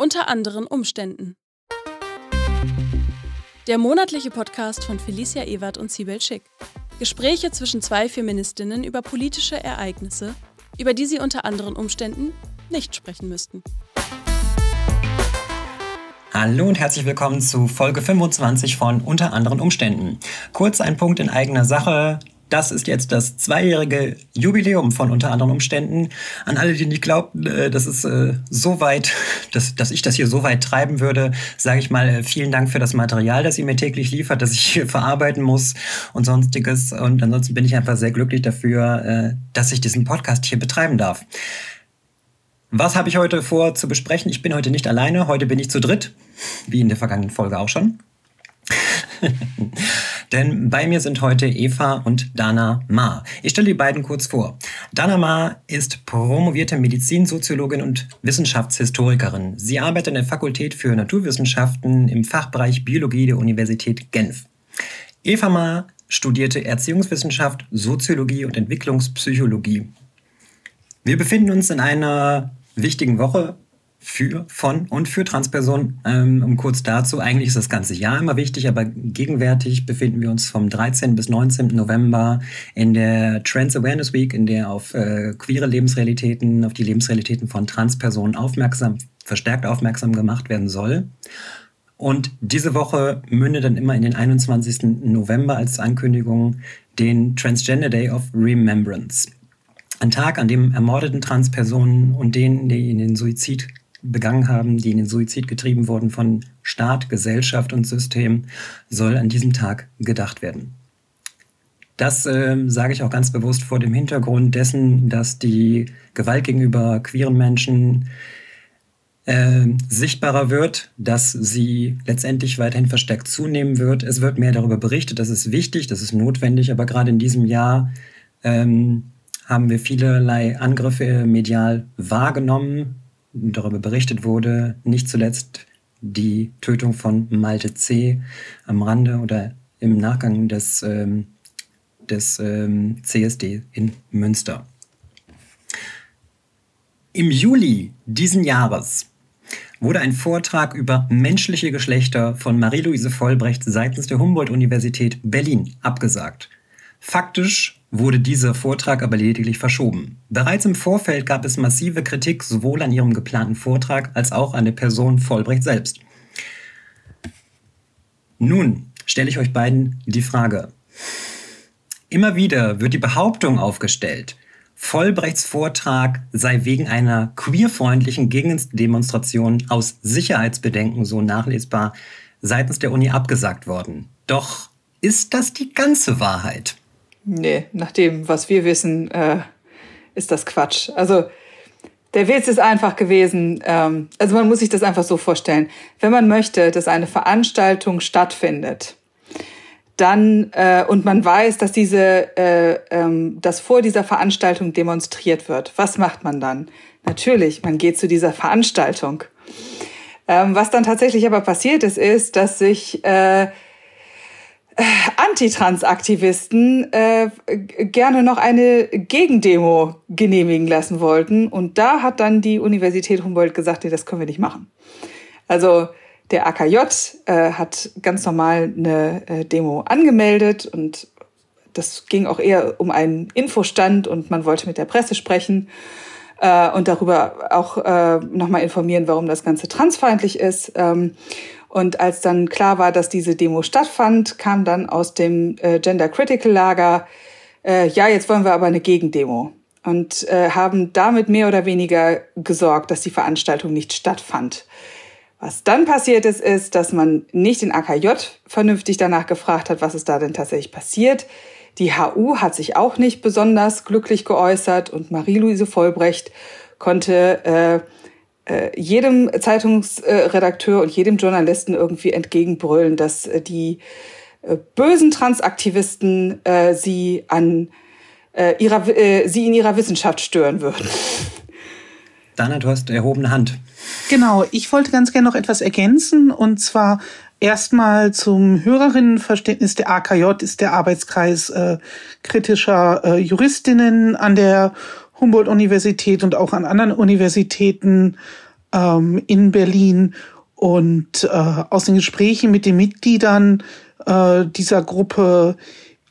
Unter anderen Umständen. Der monatliche Podcast von Felicia Ewert und Sibel Schick. Gespräche zwischen zwei Feministinnen über politische Ereignisse, über die sie unter anderen Umständen nicht sprechen müssten. Hallo und herzlich willkommen zu Folge 25 von Unter anderen Umständen. Kurz ein Punkt in eigener Sache. Das ist jetzt das zweijährige Jubiläum von unter anderen Umständen. An alle, die nicht glaubten, äh, dass es äh, so weit, dass, dass ich das hier so weit treiben würde, sage ich mal äh, vielen Dank für das Material, das ihr mir täglich liefert, das ich hier verarbeiten muss und sonstiges. Und ansonsten bin ich einfach sehr glücklich dafür, dass ich diesen Podcast hier betreiben darf. Was habe ich heute vor zu besprechen? Ich bin heute nicht alleine, heute bin ich zu dritt, wie in der vergangenen Folge auch schon. Denn bei mir sind heute Eva und Dana Ma. Ich stelle die beiden kurz vor. Dana Ma ist promovierte Medizinsoziologin und Wissenschaftshistorikerin. Sie arbeitet in der Fakultät für Naturwissenschaften im Fachbereich Biologie der Universität Genf. Eva Ma studierte Erziehungswissenschaft, Soziologie und Entwicklungspsychologie. Wir befinden uns in einer wichtigen Woche für, von und für Transpersonen. Ähm, um kurz dazu, eigentlich ist das ganze Jahr immer wichtig, aber gegenwärtig befinden wir uns vom 13. bis 19. November in der Trans Awareness Week, in der auf äh, queere Lebensrealitäten, auf die Lebensrealitäten von Transpersonen aufmerksam, verstärkt aufmerksam gemacht werden soll. Und diese Woche mündet dann immer in den 21. November als Ankündigung den Transgender Day of Remembrance. Ein Tag, an dem ermordeten Transpersonen und denen, die in den Suizid begangen haben, die in den Suizid getrieben wurden von Staat, Gesellschaft und System, soll an diesem Tag gedacht werden. Das äh, sage ich auch ganz bewusst vor dem Hintergrund dessen, dass die Gewalt gegenüber queeren Menschen äh, sichtbarer wird, dass sie letztendlich weiterhin verstärkt zunehmen wird. Es wird mehr darüber berichtet, das ist wichtig, das ist notwendig, aber gerade in diesem Jahr ähm, haben wir vielerlei Angriffe medial wahrgenommen, darüber berichtet wurde, nicht zuletzt die Tötung von Malte C. am Rande oder im Nachgang des, ähm, des ähm, CSD in Münster. Im Juli diesen Jahres wurde ein Vortrag über menschliche Geschlechter von Marie-Louise Vollbrecht seitens der Humboldt-Universität Berlin abgesagt. Faktisch wurde dieser Vortrag aber lediglich verschoben. Bereits im Vorfeld gab es massive Kritik sowohl an ihrem geplanten Vortrag als auch an der Person Vollbrecht selbst. Nun stelle ich euch beiden die Frage. Immer wieder wird die Behauptung aufgestellt, Vollbrechts Vortrag sei wegen einer queerfreundlichen Gegendemonstration aus Sicherheitsbedenken so nachlesbar seitens der Uni abgesagt worden. Doch ist das die ganze Wahrheit? Nee, nach dem, was wir wissen, äh, ist das Quatsch. Also der Witz ist einfach gewesen, ähm, also man muss sich das einfach so vorstellen. Wenn man möchte, dass eine Veranstaltung stattfindet, dann äh, und man weiß, dass diese, äh, ähm, dass vor dieser Veranstaltung demonstriert wird, was macht man dann? Natürlich, man geht zu dieser Veranstaltung. Ähm, was dann tatsächlich aber passiert ist, ist, dass sich äh, Antitrans-Aktivisten äh, gerne noch eine Gegendemo genehmigen lassen wollten. Und da hat dann die Universität Humboldt gesagt, nee, das können wir nicht machen. Also der AKJ äh, hat ganz normal eine äh, Demo angemeldet und das ging auch eher um einen Infostand und man wollte mit der Presse sprechen äh, und darüber auch äh, nochmal informieren, warum das Ganze transfeindlich ist. Ähm, und als dann klar war, dass diese Demo stattfand, kam dann aus dem äh, Gender Critical Lager, äh, ja, jetzt wollen wir aber eine Gegendemo. Und äh, haben damit mehr oder weniger gesorgt, dass die Veranstaltung nicht stattfand. Was dann passiert ist, ist, dass man nicht den AKJ vernünftig danach gefragt hat, was ist da denn tatsächlich passiert. Die HU hat sich auch nicht besonders glücklich geäußert und Marie-Louise Vollbrecht konnte äh, jedem Zeitungsredakteur und jedem Journalisten irgendwie entgegenbrüllen, dass äh, die äh, bösen Transaktivisten äh, sie an äh, ihrer äh, sie in ihrer Wissenschaft stören würden. Dana, du hast erhobene Hand. Genau, ich wollte ganz gerne noch etwas ergänzen und zwar erstmal zum Hörerinnenverständnis. Der AKJ ist der Arbeitskreis äh, kritischer äh, Juristinnen an der Humboldt-Universität und auch an anderen Universitäten ähm, in Berlin. Und äh, aus den Gesprächen mit den Mitgliedern äh, dieser Gruppe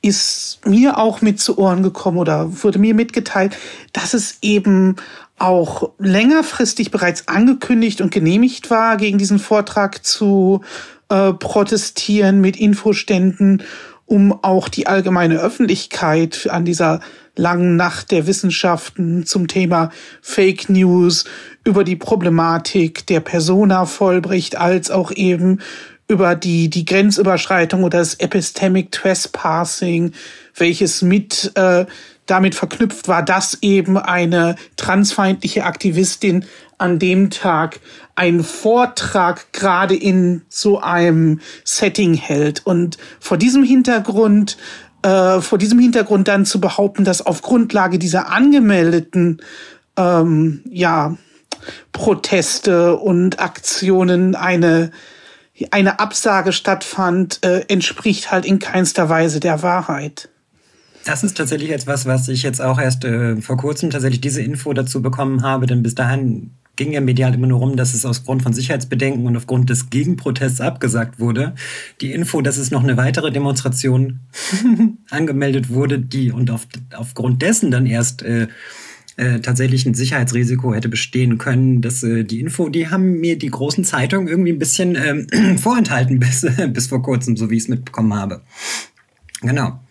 ist mir auch mit zu Ohren gekommen oder wurde mir mitgeteilt, dass es eben auch längerfristig bereits angekündigt und genehmigt war, gegen diesen Vortrag zu äh, protestieren mit Infoständen, um auch die allgemeine Öffentlichkeit an dieser langen Nacht der Wissenschaften zum Thema Fake News über die Problematik der Persona Vollbricht als auch eben über die, die Grenzüberschreitung oder das Epistemic Trespassing, welches mit äh, damit verknüpft war, dass eben eine transfeindliche Aktivistin an dem Tag einen Vortrag gerade in so einem Setting hält. Und vor diesem Hintergrund, äh, vor diesem Hintergrund dann zu behaupten, dass auf Grundlage dieser angemeldeten, ähm, ja, Proteste und Aktionen eine eine Absage stattfand, äh, entspricht halt in keinster Weise der Wahrheit. Das ist tatsächlich etwas, was ich jetzt auch erst äh, vor kurzem tatsächlich diese Info dazu bekommen habe, denn bis dahin ging ja medial immer nur rum, dass es aus Grund von Sicherheitsbedenken und aufgrund des Gegenprotests abgesagt wurde. Die Info, dass es noch eine weitere Demonstration angemeldet wurde, die und auf, aufgrund dessen dann erst äh, äh, tatsächlich ein Sicherheitsrisiko hätte bestehen können. dass äh, die Info, die haben mir die großen Zeitungen irgendwie ein bisschen ähm, vorenthalten bis, bis vor kurzem, so wie ich es mitbekommen habe. Genau.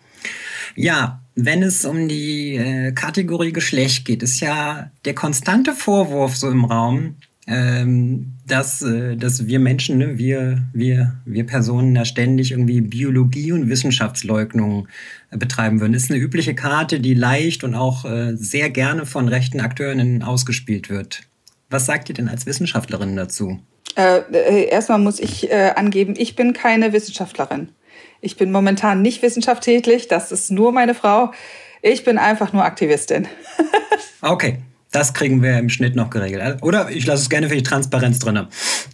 Ja, wenn es um die äh, Kategorie Geschlecht geht, ist ja der konstante Vorwurf so im Raum, ähm, dass, äh, dass wir Menschen, ne, wir, wir, wir Personen da ständig irgendwie Biologie und Wissenschaftsleugnung äh, betreiben würden. Ist eine übliche Karte, die leicht und auch äh, sehr gerne von rechten Akteurinnen ausgespielt wird. Was sagt ihr denn als Wissenschaftlerin dazu? Äh, äh, erstmal muss ich angeben, ich bin keine Wissenschaftlerin. Ich bin momentan nicht wissenschaftstätig, das ist nur meine Frau. Ich bin einfach nur Aktivistin. okay, das kriegen wir im Schnitt noch geregelt. Oder ich lasse es gerne für die Transparenz drin.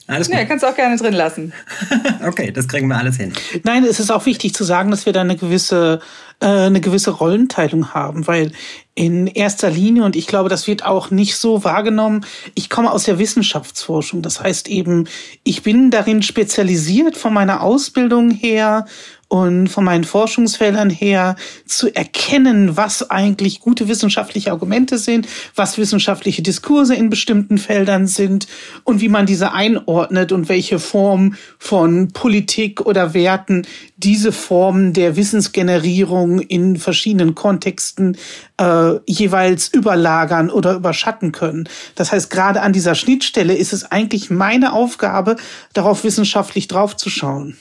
Alles gut. Ja, kannst du auch gerne drin lassen. okay, das kriegen wir alles hin. Nein, es ist auch wichtig zu sagen, dass wir da eine gewisse, äh, eine gewisse Rollenteilung haben, weil in erster Linie, und ich glaube, das wird auch nicht so wahrgenommen, ich komme aus der Wissenschaftsforschung. Das heißt eben, ich bin darin spezialisiert von meiner Ausbildung her und von meinen Forschungsfeldern her zu erkennen, was eigentlich gute wissenschaftliche Argumente sind, was wissenschaftliche Diskurse in bestimmten Feldern sind und wie man diese einordnet und welche Form von Politik oder Werten diese Formen der Wissensgenerierung in verschiedenen Kontexten äh, jeweils überlagern oder überschatten können. Das heißt, gerade an dieser Schnittstelle ist es eigentlich meine Aufgabe, darauf wissenschaftlich draufzuschauen.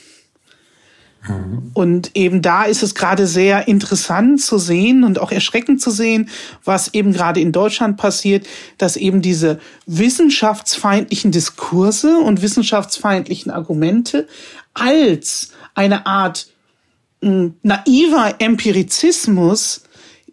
Und eben da ist es gerade sehr interessant zu sehen und auch erschreckend zu sehen, was eben gerade in Deutschland passiert, dass eben diese wissenschaftsfeindlichen Diskurse und wissenschaftsfeindlichen Argumente als eine Art hm, naiver Empirizismus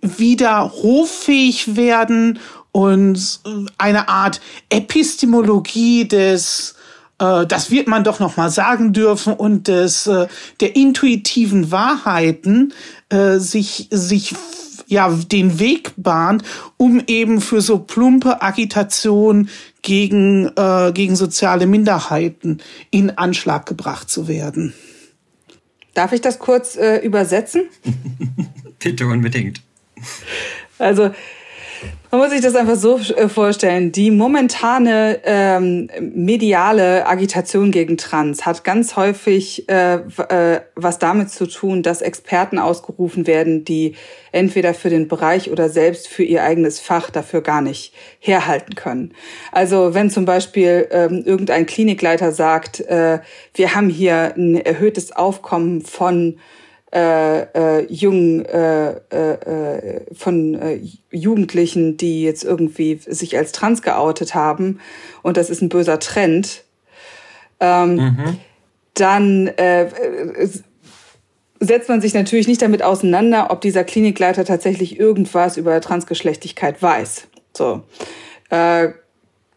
wieder hoffähig werden und eine Art Epistemologie des äh, das wird man doch noch mal sagen dürfen und des äh, der intuitiven Wahrheiten äh, sich sich ja den Weg bahnt, um eben für so plumpe Agitation gegen äh, gegen soziale Minderheiten in Anschlag gebracht zu werden. Darf ich das kurz äh, übersetzen? Bitte unbedingt. Also man muss sich das einfach so äh, vorstellen. Die momentane ähm, mediale Agitation gegen Trans hat ganz häufig äh, äh, was damit zu tun, dass Experten ausgerufen werden, die entweder für den Bereich oder selbst für ihr eigenes Fach dafür gar nicht herhalten können. Also wenn zum Beispiel ähm, irgendein Klinikleiter sagt, äh, wir haben hier ein erhöhtes Aufkommen von äh, äh, jungen äh, äh, von äh, Jugendlichen, die jetzt irgendwie sich als trans geoutet haben und das ist ein böser Trend, ähm, mhm. dann äh, setzt man sich natürlich nicht damit auseinander, ob dieser Klinikleiter tatsächlich irgendwas über Transgeschlechtigkeit weiß. So. Äh,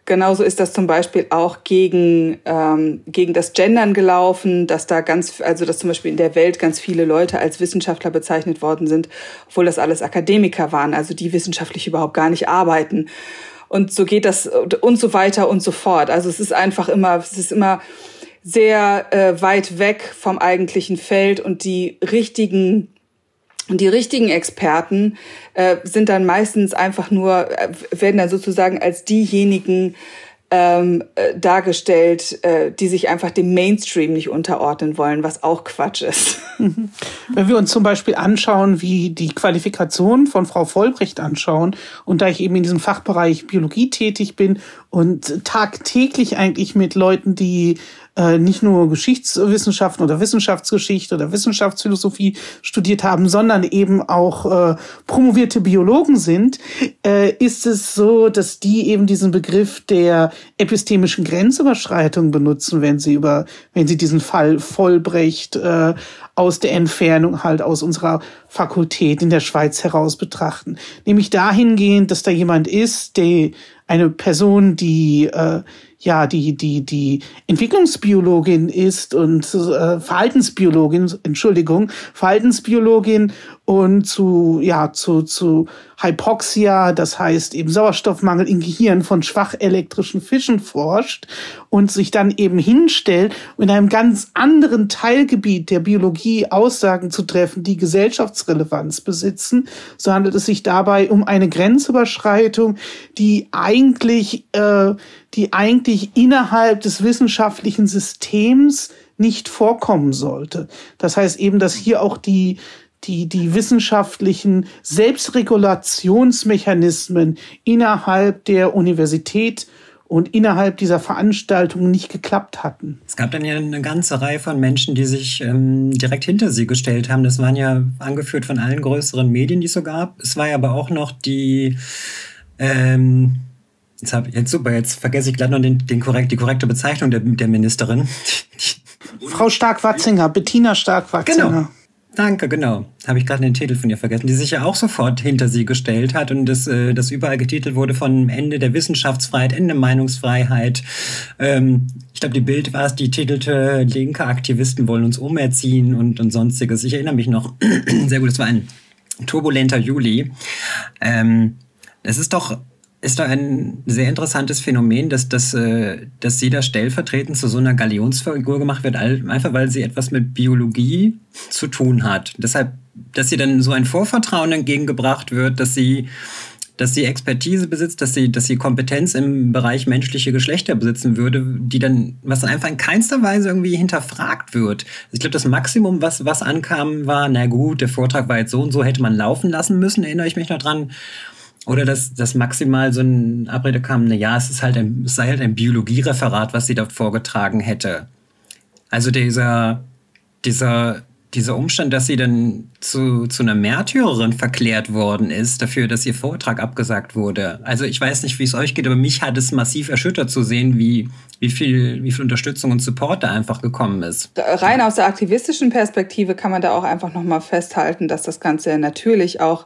Genauso ist das zum Beispiel auch gegen, ähm, gegen das Gendern gelaufen, dass da ganz, also dass zum Beispiel in der Welt ganz viele Leute als Wissenschaftler bezeichnet worden sind, obwohl das alles Akademiker waren, also die wissenschaftlich überhaupt gar nicht arbeiten. und so geht das und so weiter und so fort. Also es ist einfach immer, es ist immer sehr äh, weit weg vom eigentlichen Feld und die richtigen und die richtigen Experten äh, sind dann meistens einfach nur, äh, werden dann sozusagen als diejenigen ähm, äh, dargestellt, äh, die sich einfach dem Mainstream nicht unterordnen wollen, was auch Quatsch ist. Wenn wir uns zum Beispiel anschauen, wie die Qualifikation von Frau Vollbrecht anschauen, und da ich eben in diesem Fachbereich Biologie tätig bin und tagtäglich eigentlich mit Leuten, die äh, nicht nur Geschichtswissenschaften oder Wissenschaftsgeschichte oder Wissenschaftsphilosophie studiert haben, sondern eben auch äh, promovierte Biologen sind, äh, ist es so, dass die eben diesen Begriff der epistemischen Grenzüberschreitung benutzen, wenn sie über, wenn sie diesen Fall Vollbrecht äh, aus der Entfernung halt aus unserer Fakultät in der Schweiz heraus betrachten. Nämlich dahingehend, dass da jemand ist, der eine Person, die äh, ja die die die Entwicklungsbiologin ist und äh, Verhaltensbiologin, Entschuldigung, Verhaltensbiologin und zu ja zu zu Hypoxia, das heißt eben Sauerstoffmangel im Gehirn von schwach elektrischen Fischen forscht und sich dann eben hinstellt, in einem ganz anderen Teilgebiet der Biologie Aussagen zu treffen, die Gesellschaftsrelevanz besitzen, so handelt es sich dabei um eine Grenzüberschreitung, die eigentlich äh, die eigentlich innerhalb des wissenschaftlichen Systems nicht vorkommen sollte. Das heißt eben, dass hier auch die die, die wissenschaftlichen Selbstregulationsmechanismen innerhalb der Universität und innerhalb dieser Veranstaltung nicht geklappt hatten. Es gab dann ja eine ganze Reihe von Menschen, die sich ähm, direkt hinter sie gestellt haben. Das waren ja angeführt von allen größeren Medien, die es so gab. Es war ja aber auch noch die ähm, Jetzt, hab, jetzt super, jetzt vergesse ich gleich noch den, den korrekt, die korrekte Bezeichnung der, der Ministerin. Frau Stark-Watzinger, Bettina Stark-Watzinger. Genau. Danke, genau. Habe ich gerade den Titel von ihr vergessen, die sich ja auch sofort hinter sie gestellt hat und das, äh, das überall getitelt wurde von Ende der Wissenschaftsfreiheit, Ende Meinungsfreiheit. Ähm, ich glaube, die Bild war es, die titelte Linke Aktivisten wollen uns umerziehen und, und sonstiges. Ich erinnere mich noch sehr gut, es war ein turbulenter Juli. Ähm, es ist doch ist da ein sehr interessantes Phänomen, dass, dass, äh, dass sie da stellvertretend zu so einer Galionsfigur gemacht wird, einfach weil sie etwas mit Biologie zu tun hat. Deshalb, dass sie dann so ein Vorvertrauen entgegengebracht wird, dass sie dass sie Expertise besitzt, dass sie, dass sie Kompetenz im Bereich menschliche Geschlechter besitzen würde, die dann, was dann einfach in keinster Weise irgendwie hinterfragt wird. Ich glaube, das Maximum, was, was ankam, war, na gut, der Vortrag war jetzt so und so, hätte man laufen lassen müssen, erinnere ich mich noch dran. Oder dass, dass maximal so ein Abrede kam, na ja, es ist halt ein, es sei halt ein Biologiereferat, was sie da vorgetragen hätte. Also dieser, dieser, dieser Umstand, dass sie dann zu, zu einer Märtyrerin verklärt worden ist, dafür, dass ihr Vortrag abgesagt wurde. Also ich weiß nicht, wie es euch geht, aber mich hat es massiv erschüttert zu sehen, wie, wie, viel, wie viel Unterstützung und Support da einfach gekommen ist. Rein aus der aktivistischen Perspektive kann man da auch einfach nochmal festhalten, dass das Ganze natürlich auch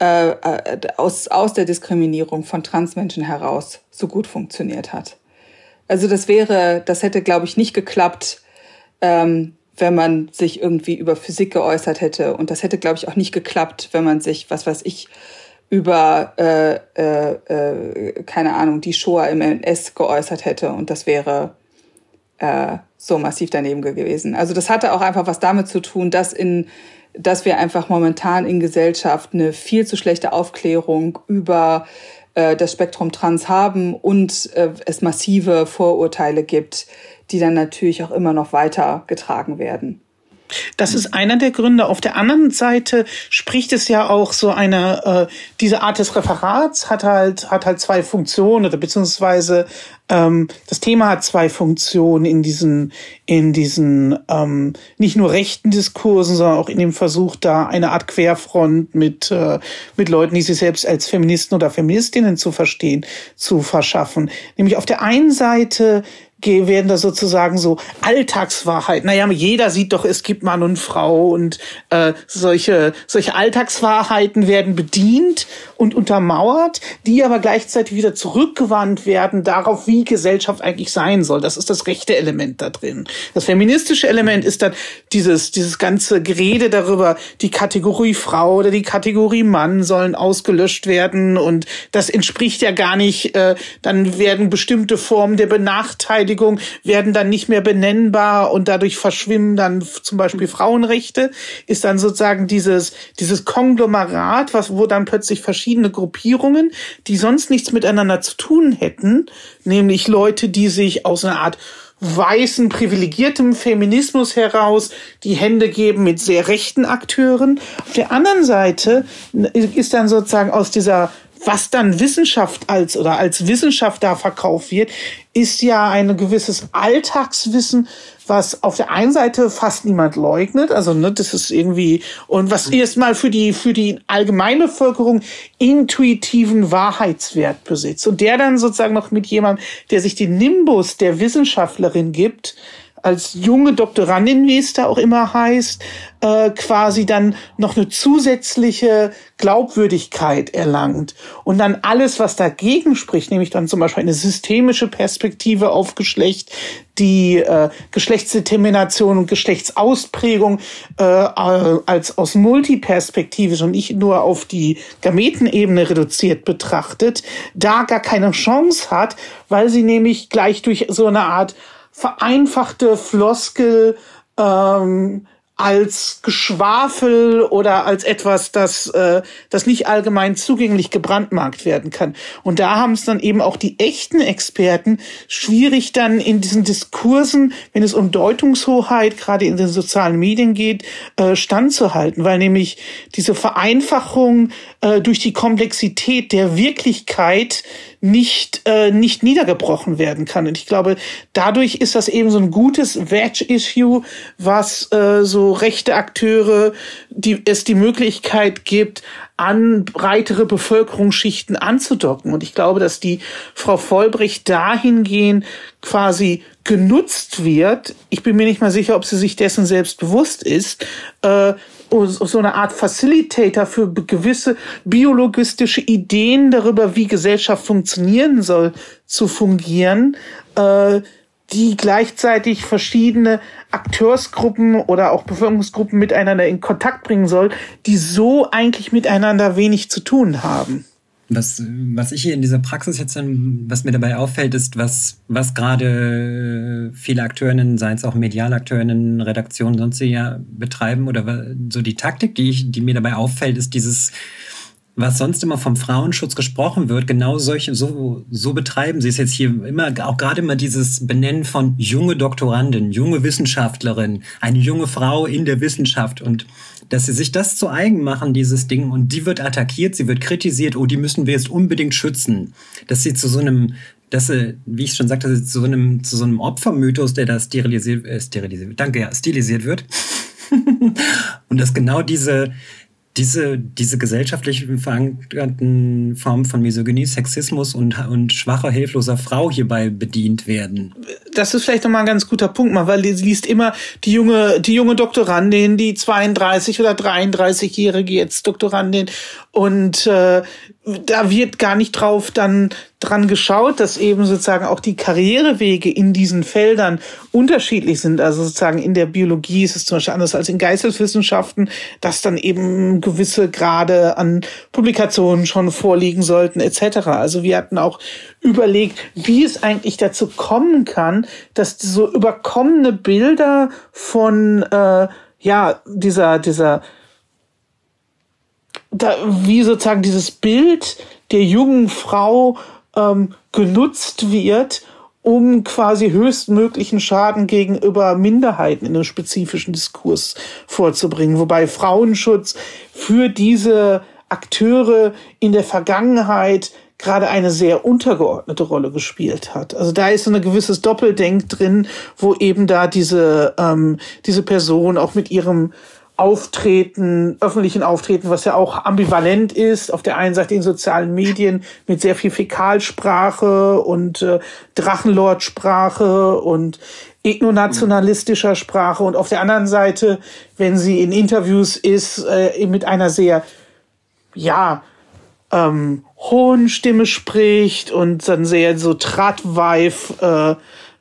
äh, äh, aus, aus der Diskriminierung von Transmenschen heraus so gut funktioniert hat. Also das wäre, das hätte, glaube ich, nicht geklappt, ähm, wenn man sich irgendwie über Physik geäußert hätte. Und das hätte, glaube ich, auch nicht geklappt, wenn man sich, was weiß ich, über, äh, äh, äh, keine Ahnung, die Shoah im NS geäußert hätte. Und das wäre äh, so massiv daneben gewesen. Also das hatte auch einfach was damit zu tun, dass in dass wir einfach momentan in Gesellschaft eine viel zu schlechte Aufklärung über äh, das Spektrum Trans haben und äh, es massive Vorurteile gibt, die dann natürlich auch immer noch weiter getragen werden. Das ist einer der Gründe. Auf der anderen Seite spricht es ja auch so eine, äh, diese Art des Referats hat halt, hat halt zwei Funktionen oder beziehungsweise ähm, das Thema hat zwei Funktionen in diesen, in diesen ähm, nicht nur rechten Diskursen, sondern auch in dem Versuch, da eine Art Querfront mit, äh, mit Leuten, die sich selbst als Feministen oder Feministinnen zu verstehen, zu verschaffen. Nämlich auf der einen Seite werden da sozusagen so Alltagswahrheit. Naja, jeder sieht doch, es gibt Mann und Frau und äh, solche, solche Alltagswahrheiten werden bedient und untermauert, die aber gleichzeitig wieder zurückgewandt werden darauf, wie Gesellschaft eigentlich sein soll. Das ist das rechte Element da drin. Das feministische Element ist dann dieses, dieses ganze Gerede darüber, die Kategorie Frau oder die Kategorie Mann sollen ausgelöscht werden und das entspricht ja gar nicht, äh, dann werden bestimmte Formen der Benachteiligung werden dann nicht mehr benennbar und dadurch verschwimmen dann zum Beispiel Frauenrechte, ist dann sozusagen dieses, dieses Konglomerat, was, wo dann plötzlich verschiedene Gruppierungen, die sonst nichts miteinander zu tun hätten, nämlich Leute, die sich aus einer Art weißen, privilegiertem Feminismus heraus die Hände geben mit sehr rechten Akteuren. Auf der anderen Seite ist dann sozusagen aus dieser was dann Wissenschaft als oder als Wissenschaft da verkauft wird, ist ja ein gewisses Alltagswissen, was auf der einen Seite fast niemand leugnet, also ne, das ist irgendwie und was erstmal für die für die allgemeine Bevölkerung intuitiven Wahrheitswert besitzt. Und der dann sozusagen noch mit jemandem, der sich den Nimbus der Wissenschaftlerin gibt, als junge Doktorandin, wie es da auch immer heißt, äh, quasi dann noch eine zusätzliche Glaubwürdigkeit erlangt. Und dann alles, was dagegen spricht, nämlich dann zum Beispiel eine systemische Perspektive auf Geschlecht, die äh, Geschlechtsdetermination und Geschlechtsausprägung äh, als aus multiperspektivisch und nicht nur auf die Gametenebene reduziert betrachtet, da gar keine Chance hat, weil sie nämlich gleich durch so eine Art vereinfachte Floskel ähm, als Geschwafel oder als etwas, das, äh, das nicht allgemein zugänglich gebrandmarkt werden kann. Und da haben es dann eben auch die echten Experten schwierig dann in diesen Diskursen, wenn es um Deutungshoheit gerade in den sozialen Medien geht, äh, standzuhalten, weil nämlich diese Vereinfachung äh, durch die Komplexität der Wirklichkeit nicht, äh, nicht niedergebrochen werden kann. Und ich glaube, dadurch ist das eben so ein gutes Wedge-Issue, was äh, so rechte Akteure, die es die Möglichkeit gibt, an breitere Bevölkerungsschichten anzudocken. Und ich glaube, dass die Frau Vollbricht dahingehend quasi genutzt wird. Ich bin mir nicht mal sicher, ob sie sich dessen selbst bewusst ist, äh, so eine Art Facilitator für gewisse biologistische Ideen darüber, wie Gesellschaft funktionieren soll, zu fungieren, äh, die gleichzeitig verschiedene Akteursgruppen oder auch Bevölkerungsgruppen miteinander in Kontakt bringen soll, die so eigentlich miteinander wenig zu tun haben. Was, was ich hier in dieser Praxis jetzt, was mir dabei auffällt, ist, was, was gerade viele Akteurinnen, seien es auch Medialakteurinnen, Redaktionen, sonst ja betreiben oder so die Taktik, die ich, die mir dabei auffällt, ist dieses, was sonst immer vom Frauenschutz gesprochen wird, genau solche, so, so betreiben sie es jetzt hier immer, auch gerade immer dieses Benennen von junge Doktorandin, junge Wissenschaftlerin, eine junge Frau in der Wissenschaft und dass sie sich das zu eigen machen, dieses Ding, und die wird attackiert, sie wird kritisiert, oh, die müssen wir jetzt unbedingt schützen. Dass sie zu so einem, dass sie, wie ich schon sagte, zu so einem, zu so einem Opfermythos, der da sterilisiert, äh, sterilisiert, danke, ja, stilisiert wird. und dass genau diese, diese, diese gesellschaftlich verankerten Formen von Misogynie, Sexismus und, und schwacher, hilfloser Frau hierbei bedient werden. Das ist vielleicht nochmal ein ganz guter Punkt, weil sie liest immer die junge, die junge Doktorandin, die 32 oder 33-jährige jetzt Doktorandin und äh, da wird gar nicht drauf dann dran geschaut, dass eben sozusagen auch die Karrierewege in diesen Feldern unterschiedlich sind. Also sozusagen in der Biologie ist es zum Beispiel anders als in Geisteswissenschaften, dass dann eben gewisse Grade an Publikationen schon vorliegen sollten etc. Also wir hatten auch überlegt, wie es eigentlich dazu kommen kann, dass so überkommene Bilder von äh, ja dieser dieser da, wie sozusagen dieses Bild der jungen Frau ähm, genutzt wird, um quasi höchstmöglichen Schaden gegenüber Minderheiten in einem spezifischen Diskurs vorzubringen. Wobei Frauenschutz für diese Akteure in der Vergangenheit gerade eine sehr untergeordnete Rolle gespielt hat. Also da ist so ein gewisses Doppeldenk drin, wo eben da diese, ähm, diese Person auch mit ihrem Auftreten, öffentlichen Auftreten, was ja auch ambivalent ist. Auf der einen Seite in sozialen Medien mit sehr viel Fäkalsprache und äh, Drachenlordsprache und ethnonationalistischer Sprache und auf der anderen Seite, wenn sie in Interviews ist, äh, mit einer sehr, ja, ähm, hohen Stimme spricht und dann sehr so Tratweif äh,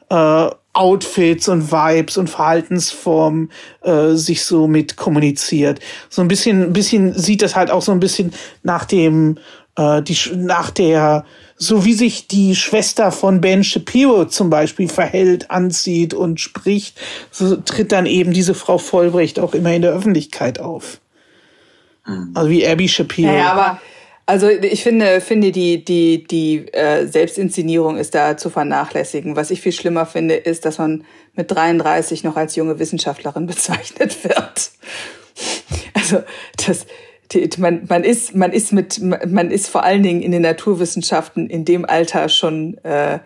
äh, Outfits und Vibes und Verhaltensformen äh, sich so mit kommuniziert. So ein bisschen, ein bisschen sieht das halt auch so ein bisschen nach dem, äh, die, nach der, so wie sich die Schwester von Ben Shapiro zum Beispiel verhält, anzieht und spricht, so tritt dann eben diese Frau Vollbrecht auch immer in der Öffentlichkeit auf. Mhm. Also wie Abby Shapiro. Ja, aber also ich finde, finde die, die, die äh, Selbstinszenierung ist da zu vernachlässigen. Was ich viel schlimmer finde, ist, dass man mit 33 noch als junge Wissenschaftlerin bezeichnet wird. Also das, die, man, man ist, man ist mit, man ist vor allen Dingen in den Naturwissenschaften in dem Alter schon äh,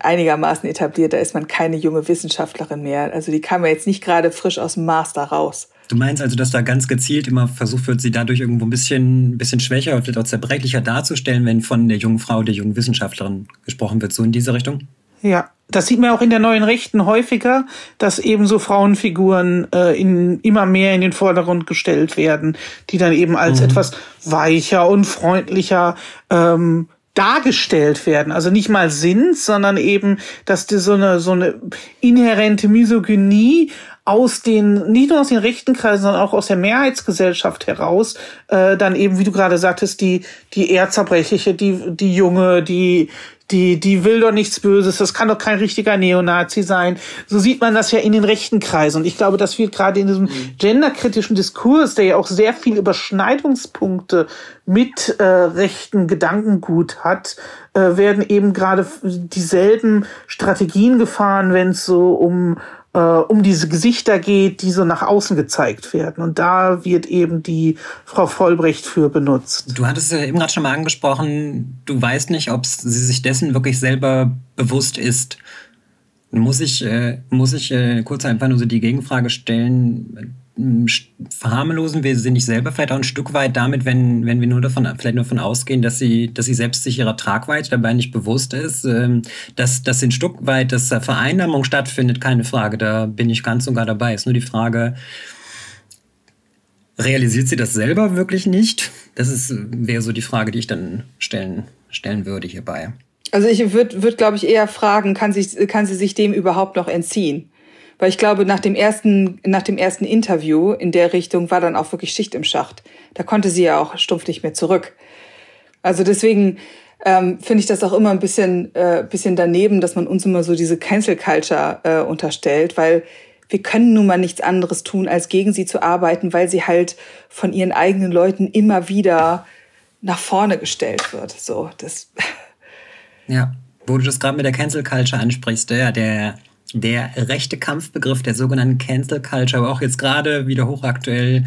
einigermaßen etabliert. Da ist man keine junge Wissenschaftlerin mehr. Also die kam ja jetzt nicht gerade frisch aus dem Master raus. Du meinst also, dass da ganz gezielt immer versucht wird, sie dadurch irgendwo ein bisschen, ein bisschen schwächer oder vielleicht auch zerbrechlicher darzustellen, wenn von der jungen Frau, der jungen Wissenschaftlerin gesprochen wird, so in diese Richtung? Ja, das sieht man auch in der neuen Rechten häufiger, dass eben so Frauenfiguren äh, in, immer mehr in den Vordergrund gestellt werden, die dann eben als mhm. etwas weicher und freundlicher ähm, dargestellt werden. Also nicht mal sind, sondern eben, dass die so eine, so eine inhärente Misogynie aus den, nicht nur aus den rechten Kreisen, sondern auch aus der Mehrheitsgesellschaft heraus, äh, dann eben, wie du gerade sagtest, die, die eher zerbrechliche, die, die junge, die, die, die will doch nichts Böses, das kann doch kein richtiger Neonazi sein. So sieht man das ja in den rechten Kreisen. Und ich glaube, dass wir gerade in diesem mhm. genderkritischen Diskurs, der ja auch sehr viel Überschneidungspunkte mit äh, rechten Gedankengut hat, äh, werden eben gerade dieselben Strategien gefahren, wenn es so um äh, um diese Gesichter geht, die so nach außen gezeigt werden. Und da wird eben die Frau Vollbrecht für benutzt. Du hattest ja eben gerade schon mal angesprochen, du weißt nicht, ob sie sich dessen wirklich selber bewusst ist. Muss ich, äh, muss ich äh, kurz einfach nur so die Gegenfrage stellen, verharmlosen wir sie nicht selber vielleicht auch ein Stück weit damit, wenn, wenn wir nur davon, vielleicht nur davon ausgehen, dass sie, dass sie selbst sich ihrer Tragweite dabei nicht bewusst ist, ähm, dass, dass ein Stück weit, dass Vereinnahmung stattfindet, keine Frage, da bin ich ganz und gar dabei. Ist nur die Frage, realisiert sie das selber wirklich nicht? Das ist, wäre so die Frage, die ich dann stellen, stellen würde hierbei. Also ich würde, würd, glaube ich, eher fragen, kann, sich, kann sie sich dem überhaupt noch entziehen? Weil ich glaube, nach dem ersten, nach dem ersten Interview in der Richtung war dann auch wirklich Schicht im Schacht. Da konnte sie ja auch stumpf nicht mehr zurück. Also deswegen ähm, finde ich das auch immer ein bisschen, äh, bisschen daneben, dass man uns immer so diese Cancel Culture äh, unterstellt, weil wir können nun mal nichts anderes tun, als gegen sie zu arbeiten, weil sie halt von ihren eigenen Leuten immer wieder nach vorne gestellt wird. So, das. Ja, wo du das gerade mit der Cancel Culture ansprichst, ja, der der rechte Kampfbegriff der sogenannten Cancel Culture, aber auch jetzt gerade wieder hochaktuell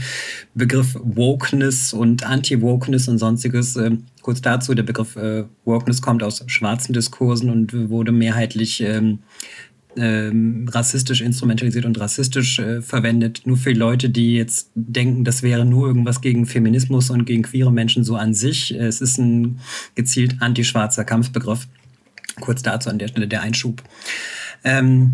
Begriff Wokeness und Anti-Wokeness und sonstiges. Äh, kurz dazu, der Begriff äh, Wokeness kommt aus schwarzen Diskursen und wurde mehrheitlich ähm, ähm, rassistisch instrumentalisiert und rassistisch äh, verwendet. Nur für Leute, die jetzt denken, das wäre nur irgendwas gegen Feminismus und gegen queere Menschen so an sich. Es ist ein gezielt antischwarzer Kampfbegriff. Kurz dazu an der Stelle der Einschub. Ähm,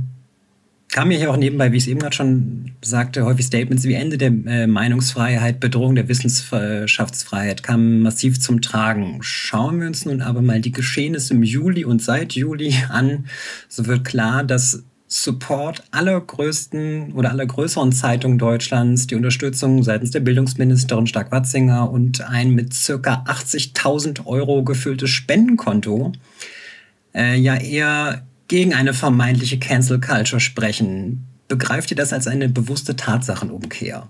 kam mir hier auch nebenbei, wie ich es eben gerade schon sagte, häufig Statements wie Ende der äh, Meinungsfreiheit, Bedrohung der Wissenschaftsfreiheit kamen massiv zum Tragen. Schauen wir uns nun aber mal die Geschehnisse im Juli und seit Juli an, so wird klar, dass Support aller größten oder aller größeren Zeitungen Deutschlands, die Unterstützung seitens der Bildungsministerin Stark-Watzinger und ein mit circa 80.000 Euro gefülltes Spendenkonto äh, ja eher gegen eine vermeintliche Cancel Culture sprechen. Begreift ihr das als eine bewusste Tatsachenumkehr?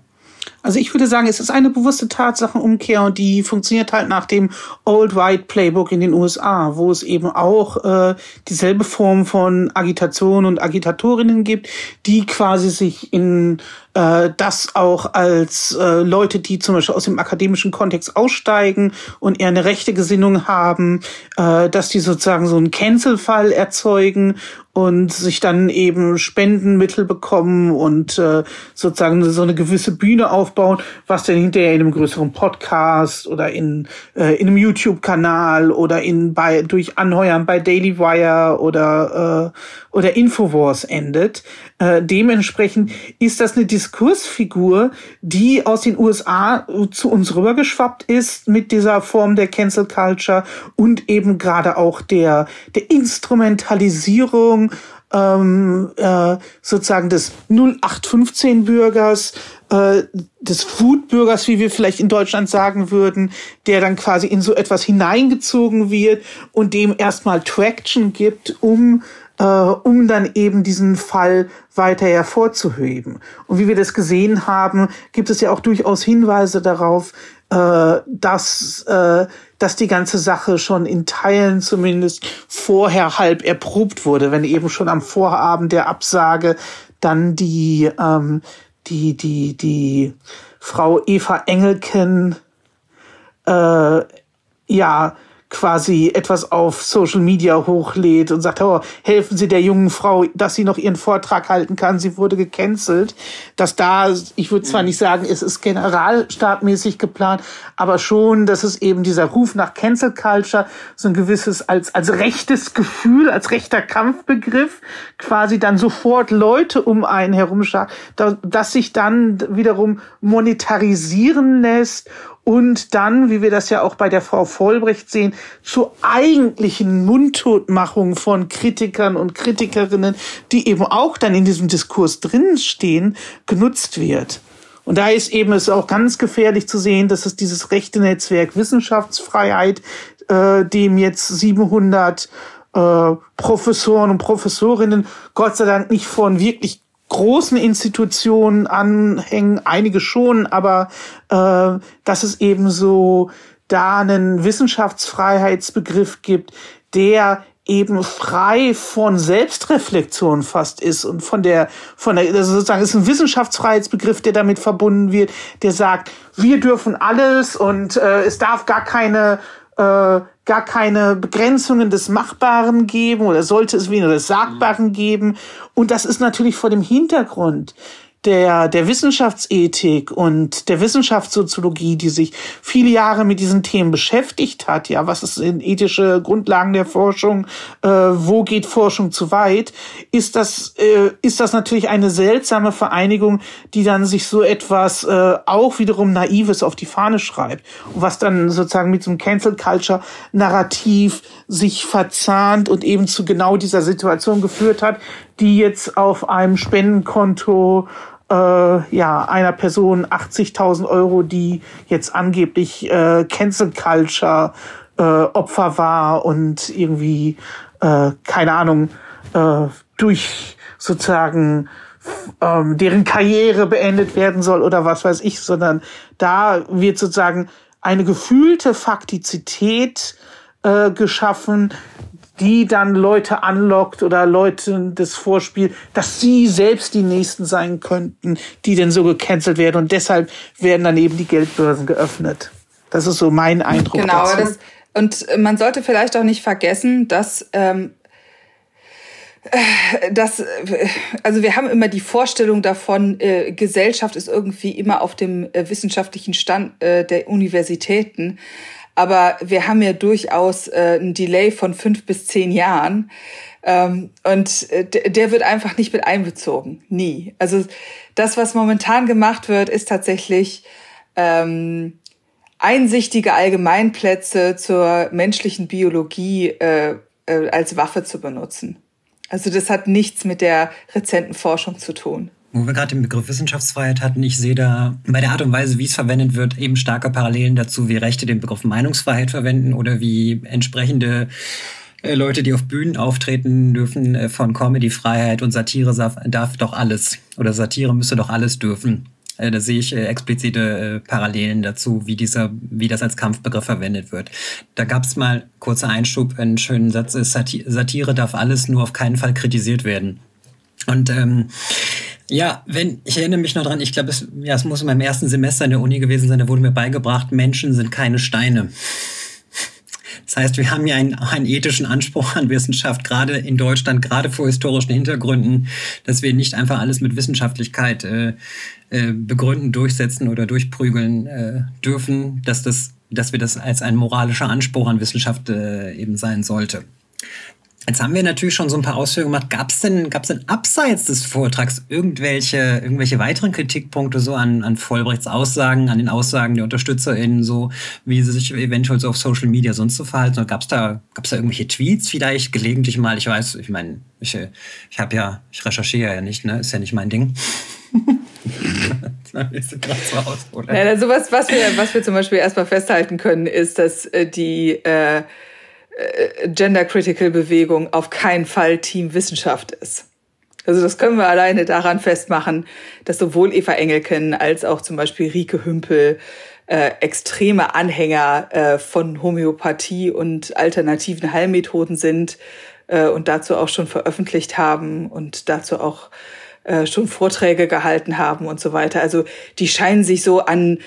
Also ich würde sagen, es ist eine bewusste Tatsachenumkehr und die funktioniert halt nach dem Old White Playbook in den USA, wo es eben auch äh, dieselbe Form von Agitation und Agitatorinnen gibt, die quasi sich in äh, das auch als äh, Leute, die zum Beispiel aus dem akademischen Kontext aussteigen und eher eine rechte Gesinnung haben, äh, dass die sozusagen so einen Cancel-Fall erzeugen und sich dann eben Spendenmittel bekommen und äh, sozusagen so eine gewisse Bühne aufbauen, was dann hinterher in einem größeren Podcast oder in, äh, in einem YouTube-Kanal oder in bei durch Anheuern bei Daily Wire oder äh, oder Infowars endet. Äh, dementsprechend ist das eine Diskursfigur, die aus den USA zu uns rübergeschwappt ist mit dieser Form der Cancel Culture und eben gerade auch der der Instrumentalisierung ähm, äh, sozusagen des 0815-Bürgers, äh, des Food-Bürgers, wie wir vielleicht in Deutschland sagen würden, der dann quasi in so etwas hineingezogen wird und dem erstmal Traction gibt, um äh, um dann eben diesen Fall weiter hervorzuheben. Und wie wir das gesehen haben, gibt es ja auch durchaus Hinweise darauf, äh, dass, äh, dass die ganze Sache schon in Teilen zumindest vorher halb erprobt wurde, wenn eben schon am Vorabend der Absage dann die, ähm, die, die, die Frau Eva Engelken äh, ja quasi etwas auf Social Media hochlädt und sagt, oh, helfen Sie der jungen Frau, dass sie noch ihren Vortrag halten kann, sie wurde gecancelt, dass da, ich würde zwar nicht sagen, es ist generalstaatmäßig geplant, aber schon, dass es eben dieser Ruf nach Cancel Culture, so ein gewisses als, als rechtes Gefühl, als rechter Kampfbegriff, quasi dann sofort Leute um einen herum, dass sich dann wiederum monetarisieren lässt und dann, wie wir das ja auch bei der Frau Vollbrecht sehen, zur eigentlichen Mundtotmachung von Kritikern und Kritikerinnen, die eben auch dann in diesem Diskurs drinstehen, genutzt wird. Und da ist eben es auch ganz gefährlich zu sehen, dass es dieses rechte Netzwerk Wissenschaftsfreiheit, äh, dem jetzt 700 äh, Professoren und Professorinnen Gott sei Dank nicht von wirklich großen Institutionen anhängen, einige schon, aber äh, dass es eben so da einen Wissenschaftsfreiheitsbegriff gibt, der eben frei von Selbstreflexion fast ist und von der, von der, also sozusagen ist ein Wissenschaftsfreiheitsbegriff, der damit verbunden wird, der sagt, wir dürfen alles und äh, es darf gar keine äh, gar keine Begrenzungen des Machbaren geben oder sollte es weniger des Sagbaren geben. Und das ist natürlich vor dem Hintergrund der, der Wissenschaftsethik und der Wissenschaftssoziologie, die sich viele Jahre mit diesen Themen beschäftigt hat, ja, was ist in ethische Grundlagen der Forschung, äh, wo geht Forschung zu weit, ist das, äh, ist das natürlich eine seltsame Vereinigung, die dann sich so etwas äh, auch wiederum Naives auf die Fahne schreibt? Was dann sozusagen mit so einem Cancel Culture Narrativ sich verzahnt und eben zu genau dieser Situation geführt hat, die jetzt auf einem Spendenkonto äh, ja, einer Person 80.000 Euro, die jetzt angeblich äh, Cancel Culture äh, Opfer war und irgendwie, äh, keine Ahnung, äh, durch sozusagen ähm, deren Karriere beendet werden soll oder was weiß ich, sondern da wird sozusagen eine gefühlte Faktizität äh, geschaffen, die dann Leute anlockt oder Leute das Vorspiel, dass sie selbst die Nächsten sein könnten, die denn so gecancelt werden. Und deshalb werden dann eben die Geldbörsen geöffnet. Das ist so mein Eindruck. Genau, das, und man sollte vielleicht auch nicht vergessen, dass ähm, äh, das, äh, also wir haben immer die Vorstellung davon, äh, Gesellschaft ist irgendwie immer auf dem äh, wissenschaftlichen Stand äh, der Universitäten. Aber wir haben ja durchaus äh, ein Delay von fünf bis zehn Jahren. Ähm, und äh, der wird einfach nicht mit einbezogen. Nie. Also das, was momentan gemacht wird, ist tatsächlich ähm, einsichtige Allgemeinplätze zur menschlichen Biologie äh, äh, als Waffe zu benutzen. Also das hat nichts mit der rezenten Forschung zu tun. Wo wir gerade den Begriff Wissenschaftsfreiheit hatten, ich sehe da bei der Art und Weise, wie es verwendet wird, eben starke Parallelen dazu, wie Rechte den Begriff Meinungsfreiheit verwenden oder wie entsprechende äh, Leute, die auf Bühnen auftreten dürfen, äh, von Comedy-Freiheit und Satire darf doch alles oder Satire müsste doch alles dürfen. Äh, da sehe ich explizite Parallelen dazu, wie dieser, wie das als Kampfbegriff verwendet wird. Da gab es mal kurzer Einschub, einen schönen Satz: Satire darf alles, nur auf keinen Fall kritisiert werden. Und ähm, ja, wenn, ich erinnere mich noch dran, ich glaube, es, ja, es muss in meinem ersten Semester in der Uni gewesen sein, da wurde mir beigebracht, Menschen sind keine Steine. Das heißt, wir haben ja einen, einen ethischen Anspruch an Wissenschaft, gerade in Deutschland, gerade vor historischen Hintergründen, dass wir nicht einfach alles mit Wissenschaftlichkeit äh, äh, begründen, durchsetzen oder durchprügeln äh, dürfen, dass, das, dass wir das als ein moralischer Anspruch an Wissenschaft äh, eben sein sollte. Jetzt haben wir natürlich schon so ein paar Ausführungen gemacht. Gab es denn, gab's denn abseits des Vortrags irgendwelche, irgendwelche weiteren Kritikpunkte so an, an Vollbrechts Aussagen, an den Aussagen der UnterstützerInnen, so wie sie sich eventuell so auf Social Media sonst so verhalten? Oder gab es da, gab's da irgendwelche Tweets vielleicht gelegentlich mal? Ich weiß, ich meine, ich, ich habe ja, ich recherchiere ja nicht, ne? Ist ja nicht mein Ding. ja, also was, was, wir, was wir zum Beispiel erstmal festhalten können, ist, dass äh, die äh, äh, Gender-Critical-Bewegung auf keinen Fall Team Wissenschaft ist. Also das können wir alleine daran festmachen, dass sowohl Eva Engelken als auch zum Beispiel Rike Hümpel äh, extreme Anhänger äh, von Homöopathie und alternativen Heilmethoden sind äh, und dazu auch schon veröffentlicht haben und dazu auch äh, schon Vorträge gehalten haben und so weiter. Also die scheinen sich so an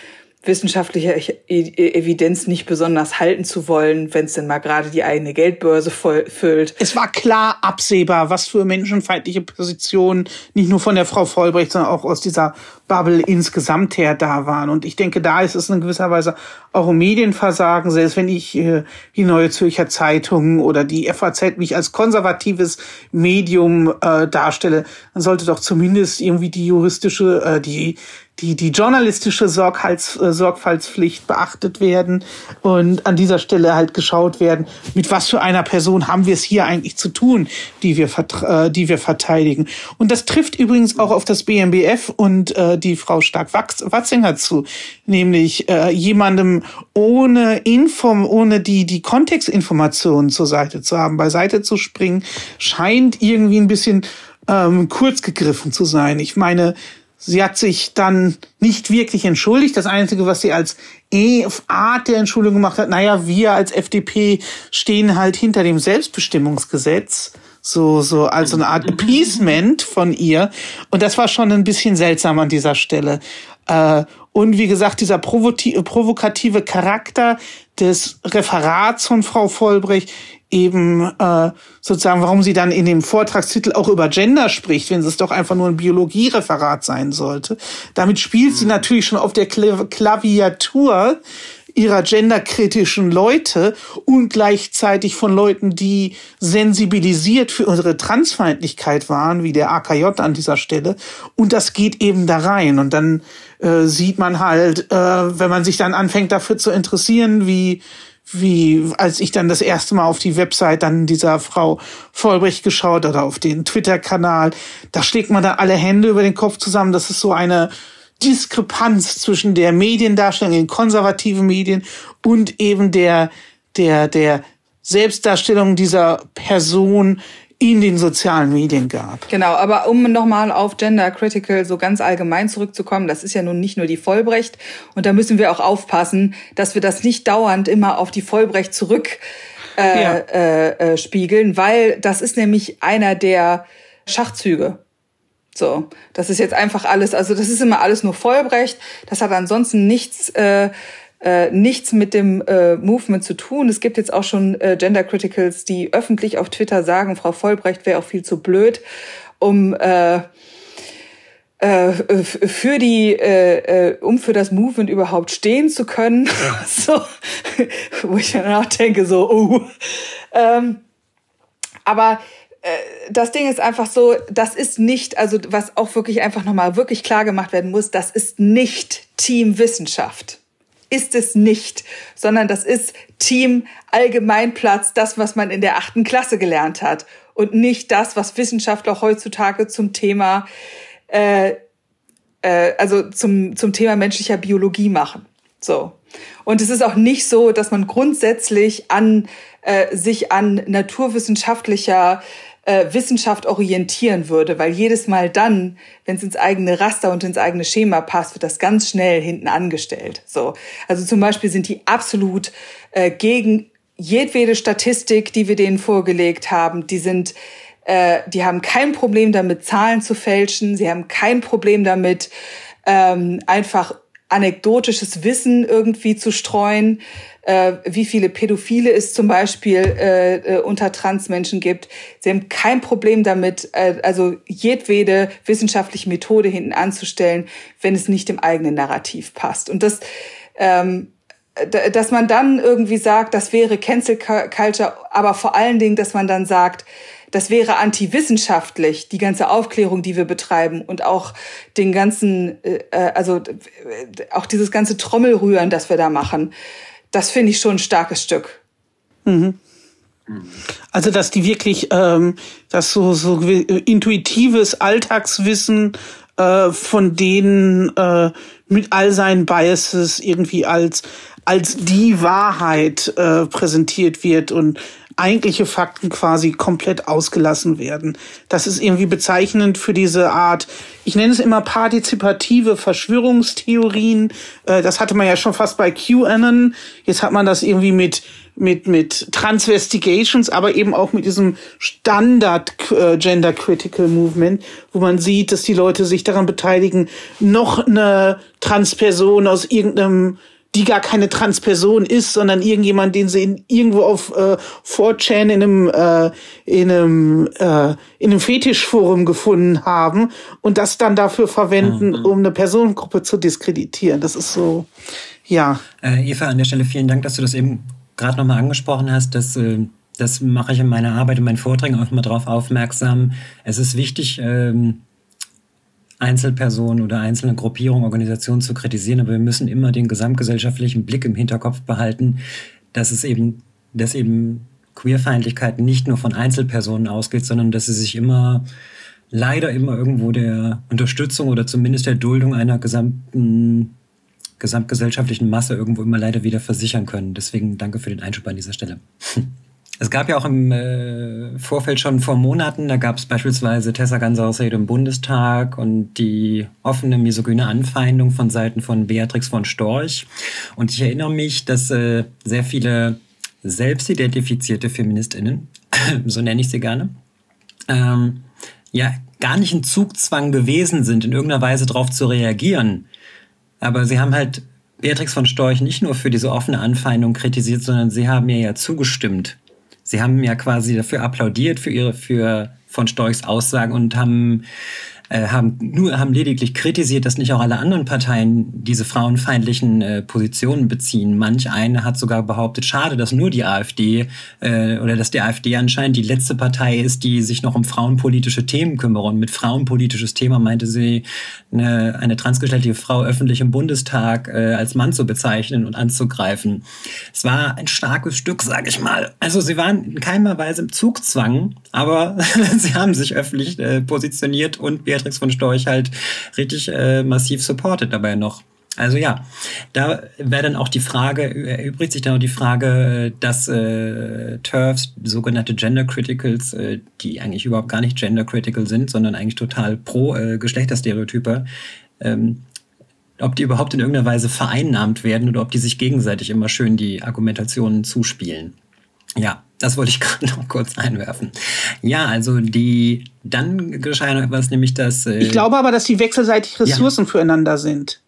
wissenschaftlicher Evidenz nicht besonders halten zu wollen, wenn es denn mal gerade die eigene Geldbörse voll füllt. Es war klar absehbar, was für menschenfeindliche Positionen nicht nur von der Frau Vollbrecht, sondern auch aus dieser Bubble insgesamt her da waren. Und ich denke, da ist es in gewisser Weise auch ein Medienversagen, selbst wenn ich äh, die Neue Zürcher Zeitung oder die FAZ mich als konservatives Medium äh, darstelle, dann sollte doch zumindest irgendwie die juristische, äh, die die, die journalistische Sorgfalts, äh, Sorgfaltspflicht beachtet werden und an dieser Stelle halt geschaut werden, mit was für einer Person haben wir es hier eigentlich zu tun, die wir, äh, die wir verteidigen. Und das trifft übrigens auch auf das BMBF und äh, die Frau Stark-Watzinger zu, nämlich äh, jemandem ohne Inform, ohne die, die Kontextinformationen zur Seite zu haben, beiseite zu springen, scheint irgendwie ein bisschen ähm, kurz gegriffen zu sein. Ich meine, Sie hat sich dann nicht wirklich entschuldigt. Das Einzige, was sie als E-Art der Entschuldigung gemacht hat, naja, wir als FDP stehen halt hinter dem Selbstbestimmungsgesetz. So, so als eine Art Appeasement von ihr. Und das war schon ein bisschen seltsam an dieser Stelle. Äh, und wie gesagt, dieser provokative Charakter des Referats von Frau Vollbrecht eben äh, sozusagen, warum sie dann in dem Vortragstitel auch über Gender spricht, wenn es doch einfach nur ein Biologiereferat sein sollte. Damit spielt sie natürlich schon auf der Klaviatur ihrer genderkritischen Leute und gleichzeitig von Leuten, die sensibilisiert für unsere Transfeindlichkeit waren, wie der AKJ an dieser Stelle. Und das geht eben da rein. Und dann äh, sieht man halt, äh, wenn man sich dann anfängt dafür zu interessieren, wie wie als ich dann das erste Mal auf die Website dann dieser Frau Vollbrecht geschaut oder auf den Twitter-Kanal, da schlägt man da alle Hände über den Kopf zusammen. Das ist so eine Diskrepanz zwischen der Mediendarstellung in konservativen Medien und eben der, der, der Selbstdarstellung dieser Person in den sozialen Medien gab. Genau, aber um nochmal auf Gender Critical so ganz allgemein zurückzukommen, das ist ja nun nicht nur die Vollbrecht und da müssen wir auch aufpassen, dass wir das nicht dauernd immer auf die Vollbrecht zurück äh, ja. äh, äh, spiegeln, weil das ist nämlich einer der Schachzüge. So, das ist jetzt einfach alles, also das ist immer alles nur Vollbrecht, das hat ansonsten nichts äh, äh, nichts mit dem äh, Movement zu tun. Es gibt jetzt auch schon äh, Gender Criticals, die öffentlich auf Twitter sagen, Frau Vollbrecht wäre auch viel zu blöd, um äh, äh, für die, äh, äh, um für das Movement überhaupt stehen zu können. so, wo ich dann auch denke, so, oh. Ähm, aber äh, das Ding ist einfach so, das ist nicht, also was auch wirklich einfach nochmal wirklich klar gemacht werden muss, das ist nicht Teamwissenschaft ist es nicht, sondern das ist Team Allgemeinplatz, das, was man in der achten Klasse gelernt hat und nicht das, was Wissenschaftler heutzutage zum Thema, äh, äh, also zum, zum Thema menschlicher Biologie machen. So. Und es ist auch nicht so, dass man grundsätzlich an äh, sich an naturwissenschaftlicher äh, Wissenschaft orientieren würde, weil jedes Mal dann, wenn es ins eigene Raster und ins eigene Schema passt, wird das ganz schnell hinten angestellt. So, also zum Beispiel sind die absolut äh, gegen jedwede Statistik, die wir denen vorgelegt haben. Die sind äh, die haben kein Problem damit, Zahlen zu fälschen. Sie haben kein Problem damit, ähm, einfach anekdotisches Wissen irgendwie zu streuen. Äh, wie viele Pädophile es zum Beispiel äh, äh, unter Transmenschen gibt. Sie haben kein Problem damit, äh, also jedwede wissenschaftliche Methode hinten anzustellen, wenn es nicht im eigenen Narrativ passt. Und das ähm, dass man dann irgendwie sagt, das wäre Cancel Culture, aber vor allen Dingen, dass man dann sagt, das wäre antiwissenschaftlich, die ganze Aufklärung, die wir betreiben und auch den ganzen, äh, äh also äh, auch dieses ganze Trommelrühren, das wir da machen. Das finde ich schon ein starkes Stück. Mhm. Also, dass die wirklich, ähm, das so, so intuitives Alltagswissen äh, von denen äh, mit all seinen Biases irgendwie als als die Wahrheit äh, präsentiert wird und eigentliche Fakten quasi komplett ausgelassen werden. Das ist irgendwie bezeichnend für diese Art, ich nenne es immer partizipative Verschwörungstheorien. Äh, das hatte man ja schon fast bei QAnon. Jetzt hat man das irgendwie mit mit mit Transvestigations, aber eben auch mit diesem Standard äh, Gender Critical Movement, wo man sieht, dass die Leute sich daran beteiligen, noch eine Transperson aus irgendeinem die gar keine Transperson ist, sondern irgendjemand, den sie in, irgendwo auf äh, 4chan in einem, äh, in einem, äh, in einem Fetischforum gefunden haben und das dann dafür verwenden, mhm. um eine Personengruppe zu diskreditieren. Das ist so, ja. Äh, Eva, an der Stelle vielen Dank, dass du das eben gerade nochmal angesprochen hast, dass äh, das mache ich in meiner Arbeit, in meinen Vorträgen auch immer darauf aufmerksam. Es ist wichtig, ähm, Einzelpersonen oder einzelne Gruppierungen, Organisationen zu kritisieren, aber wir müssen immer den gesamtgesellschaftlichen Blick im Hinterkopf behalten, dass es eben, dass eben Queerfeindlichkeit nicht nur von Einzelpersonen ausgeht, sondern dass sie sich immer leider immer irgendwo der Unterstützung oder zumindest der Duldung einer gesamten gesamtgesellschaftlichen Masse irgendwo immer leider wieder versichern können. Deswegen danke für den Einschub an dieser Stelle. Es gab ja auch im äh, Vorfeld schon vor Monaten, da gab es beispielsweise Tessa Ganser-Rede im Bundestag und die offene misogyne Anfeindung von Seiten von Beatrix von Storch. Und ich erinnere mich, dass äh, sehr viele selbstidentifizierte Feministinnen, so nenne ich sie gerne, ähm, ja, gar nicht in Zugzwang gewesen sind, in irgendeiner Weise darauf zu reagieren. Aber sie haben halt Beatrix von Storch nicht nur für diese offene Anfeindung kritisiert, sondern sie haben ihr ja zugestimmt. Sie haben ja quasi dafür applaudiert für ihre, für von Storchs Aussagen und haben äh, haben nur haben lediglich kritisiert, dass nicht auch alle anderen Parteien diese frauenfeindlichen äh, Positionen beziehen. Manch eine hat sogar behauptet, schade, dass nur die AfD äh, oder dass die AfD anscheinend die letzte Partei ist, die sich noch um frauenpolitische Themen kümmere. Und mit frauenpolitisches Thema meinte sie, eine, eine transgeschlechtliche Frau öffentlich im Bundestag äh, als Mann zu bezeichnen und anzugreifen. Es war ein starkes Stück, sage ich mal. Also sie waren in keiner Weise im Zugzwang, aber sie haben sich öffentlich äh, positioniert und wir Beatrix von Storch halt richtig äh, massiv supportet dabei noch. Also ja, da wäre dann auch die Frage, erübrigt sich dann auch die Frage, dass äh, TERFs, sogenannte Gender Criticals, äh, die eigentlich überhaupt gar nicht Gender Critical sind, sondern eigentlich total pro äh, Geschlechterstereotype, ähm, ob die überhaupt in irgendeiner Weise vereinnahmt werden oder ob die sich gegenseitig immer schön die Argumentationen zuspielen. Ja, das wollte ich gerade noch kurz einwerfen. Ja, also die, dann geschah noch etwas, nämlich dass. Äh, ich glaube aber, dass die wechselseitig Ressourcen ja. füreinander sind.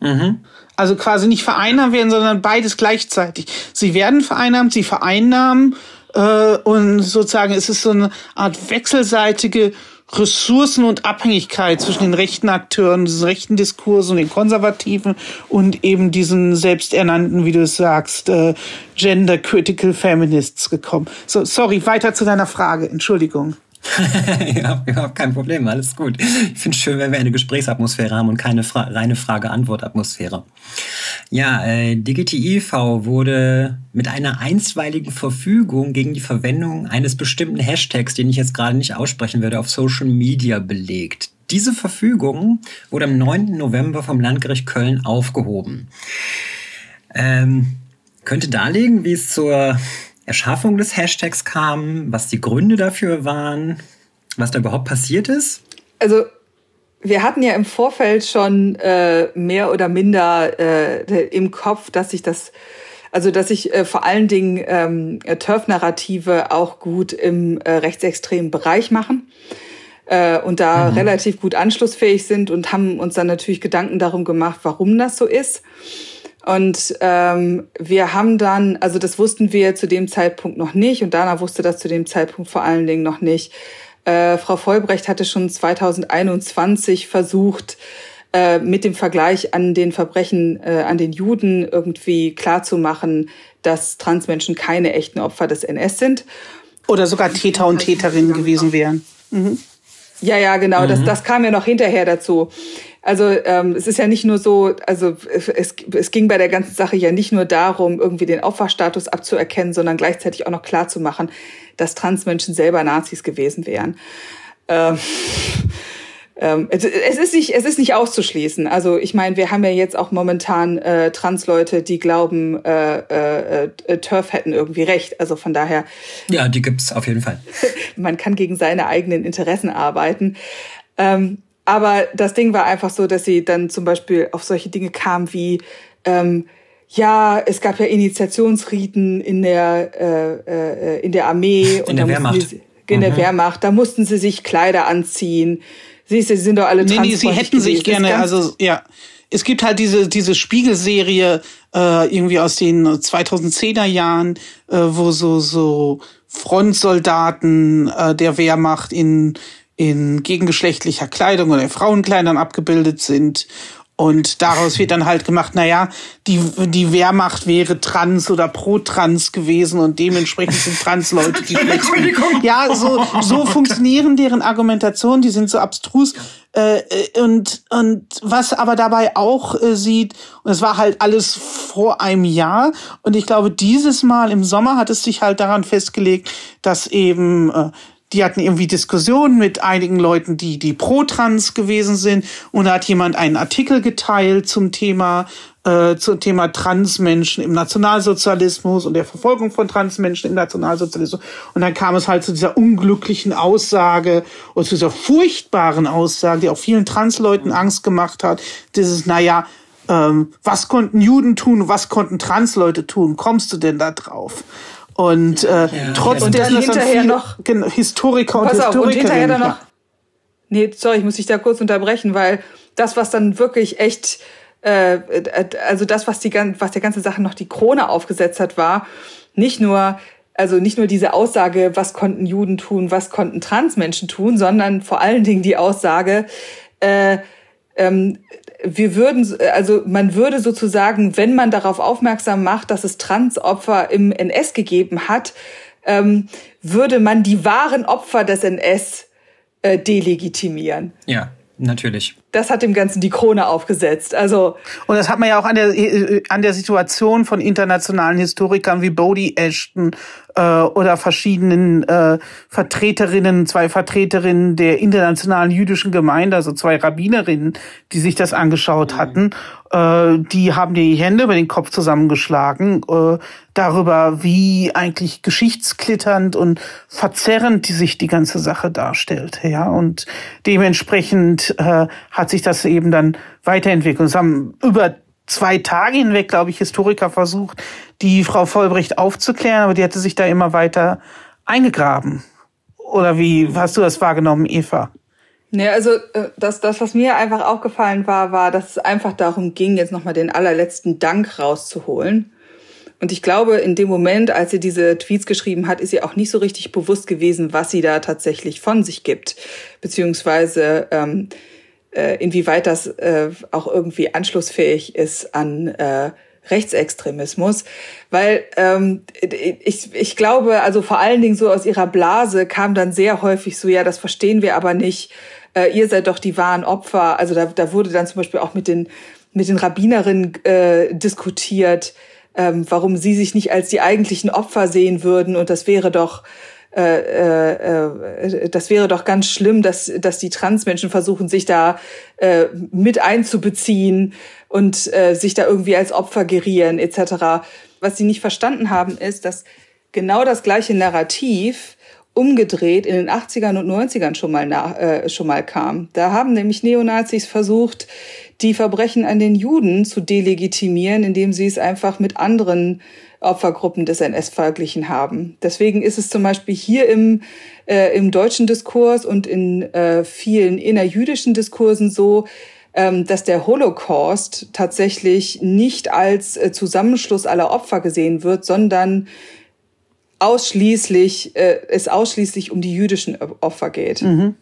Mhm. Also quasi nicht vereinnahmt werden, sondern beides gleichzeitig. Sie werden vereinnahmt, sie vereinnahmen äh, und sozusagen es ist so eine Art wechselseitige Ressourcen und Abhängigkeit zwischen den rechten Akteuren, diesen rechten Diskurs und den konservativen und eben diesen selbsternannten, wie du es sagst, äh, Gender Critical Feminists gekommen. So, sorry, weiter zu deiner Frage. Entschuldigung. ja, überhaupt kein Problem, alles gut. Ich finde es schön, wenn wir eine Gesprächsatmosphäre haben und keine Fra reine Frage-Antwort-Atmosphäre. Ja, äh, DGTIV wurde mit einer einstweiligen Verfügung gegen die Verwendung eines bestimmten Hashtags, den ich jetzt gerade nicht aussprechen werde, auf Social Media belegt. Diese Verfügung wurde am 9. November vom Landgericht Köln aufgehoben. Ähm, könnte darlegen, wie es zur Erschaffung des Hashtags kam, was die Gründe dafür waren, was da überhaupt passiert ist? Also wir hatten ja im Vorfeld schon äh, mehr oder minder äh, im Kopf, dass sich das, also dass sich äh, vor allen Dingen ähm, Turf-Narrative auch gut im äh, rechtsextremen Bereich machen äh, und da mhm. relativ gut anschlussfähig sind und haben uns dann natürlich Gedanken darum gemacht, warum das so ist. Und ähm, wir haben dann, also das wussten wir zu dem Zeitpunkt noch nicht und Dana wusste das zu dem Zeitpunkt vor allen Dingen noch nicht. Äh, Frau Vollbrecht hatte schon 2021 versucht, äh, mit dem Vergleich an den Verbrechen äh, an den Juden irgendwie klarzumachen, dass Transmenschen keine echten Opfer des NS sind. Oder sogar Täter und Täterinnen gewesen wären. Mhm. Ja, ja, genau. Mhm. Das, das kam ja noch hinterher dazu. Also ähm, es ist ja nicht nur so, also es, es ging bei der ganzen Sache ja nicht nur darum, irgendwie den Opferstatus abzuerkennen, sondern gleichzeitig auch noch klar zu machen, dass Transmenschen selber Nazis gewesen wären. Ähm, ähm, es, es, ist nicht, es ist nicht auszuschließen. Also ich meine, wir haben ja jetzt auch momentan äh, Transleute, die glauben, äh, äh, äh, Turf hätten irgendwie recht. Also von daher. Ja, die gibt's auf jeden Fall. man kann gegen seine eigenen Interessen arbeiten. Ähm, aber das Ding war einfach so, dass sie dann zum Beispiel auf solche Dinge kam wie ähm, ja, es gab ja Initiationsriten in der äh, äh, in der Armee in und der Wehrmacht. Sie, in der mhm. Wehrmacht, da mussten sie sich Kleider anziehen. Siehst du, sie sind doch alle Nee, nee, sie hätten sich gerne, also ja. Es gibt halt diese, diese Spiegelserie äh, irgendwie aus den 2010er Jahren, äh, wo so, so Frontsoldaten äh, der Wehrmacht in, in gegengeschlechtlicher Kleidung oder in Frauenkleidern abgebildet sind und daraus wird dann halt gemacht, naja, die, die Wehrmacht wäre trans oder pro-trans gewesen und dementsprechend sind Trans-Leute die schlechten. Ja, so, so funktionieren deren Argumentationen, die sind so abstrus. Äh, und, und was aber dabei auch äh, sieht, und es war halt alles vor einem Jahr, und ich glaube, dieses Mal im Sommer hat es sich halt daran festgelegt, dass eben äh, die hatten irgendwie Diskussionen mit einigen Leuten, die, die pro-trans gewesen sind. Und da hat jemand einen Artikel geteilt zum Thema, äh, zum Thema Transmenschen im Nationalsozialismus und der Verfolgung von Transmenschen im Nationalsozialismus. Und dann kam es halt zu dieser unglücklichen Aussage oder zu dieser furchtbaren Aussage, die auch vielen Transleuten Angst gemacht hat. Dieses, naja, ähm, was konnten Juden tun, was konnten Transleute tun? Kommst du denn da drauf? Und äh, ja. trotz und dessen, dass dann noch genau, Historiker und. Und noch, nee, sorry, ich muss dich da kurz unterbrechen, weil das, was dann wirklich echt, äh, also das, was, die, was der ganze Sache noch die Krone aufgesetzt hat, war nicht nur also nicht nur diese Aussage, was konnten Juden tun, was konnten Transmenschen tun, sondern vor allen Dingen die Aussage, äh, ähm, wir würden, also man würde sozusagen, wenn man darauf aufmerksam macht, dass es Transopfer im NS gegeben hat, ähm, würde man die wahren Opfer des NS äh, delegitimieren. Ja, natürlich das hat dem Ganzen die Krone aufgesetzt. Also und das hat man ja auch an der äh, an der Situation von internationalen Historikern wie Bodie Ashton äh, oder verschiedenen äh, Vertreterinnen, zwei Vertreterinnen der internationalen jüdischen Gemeinde, also zwei Rabbinerinnen, die sich das angeschaut mhm. hatten. Äh, die haben die Hände über den Kopf zusammengeschlagen äh, darüber, wie eigentlich geschichtsklitternd und verzerrend die sich die ganze Sache darstellt. Ja und dementsprechend äh, hat sich das eben dann weiterentwickelt. Es haben über zwei Tage hinweg, glaube ich, Historiker versucht, die Frau Vollbrecht aufzuklären, aber die hatte sich da immer weiter eingegraben. Oder wie hast du das wahrgenommen, Eva? Nee, also äh, das, das, was mir einfach aufgefallen war, war, dass es einfach darum ging, jetzt nochmal den allerletzten Dank rauszuholen. Und ich glaube, in dem Moment, als sie diese Tweets geschrieben hat, ist ihr auch nicht so richtig bewusst gewesen, was sie da tatsächlich von sich gibt. Beziehungsweise ähm, äh, inwieweit das äh, auch irgendwie anschlussfähig ist an äh, Rechtsextremismus, weil ähm, ich, ich glaube, also vor allen Dingen so aus ihrer Blase kam dann sehr häufig so, ja, das verstehen wir aber nicht, äh, ihr seid doch die wahren Opfer. Also da, da wurde dann zum Beispiel auch mit den, mit den Rabbinerinnen äh, diskutiert, ähm, warum sie sich nicht als die eigentlichen Opfer sehen würden. Und das wäre doch äh, äh, äh, das wäre doch ganz schlimm, dass, dass die Transmenschen versuchen, sich da äh, mit einzubeziehen und äh, sich da irgendwie als Opfer gerieren etc. Was sie nicht verstanden haben, ist, dass genau das gleiche Narrativ umgedreht in den 80ern und 90ern schon mal, nach, äh, schon mal kam. Da haben nämlich Neonazis versucht, die Verbrechen an den Juden zu delegitimieren, indem sie es einfach mit anderen Opfergruppen des NS verglichen haben. Deswegen ist es zum Beispiel hier im, äh, im deutschen Diskurs und in äh, vielen innerjüdischen Diskursen so, ähm, dass der Holocaust tatsächlich nicht als äh, Zusammenschluss aller Opfer gesehen wird, sondern ausschließlich, äh, es ausschließlich um die jüdischen Opfer geht. Mhm.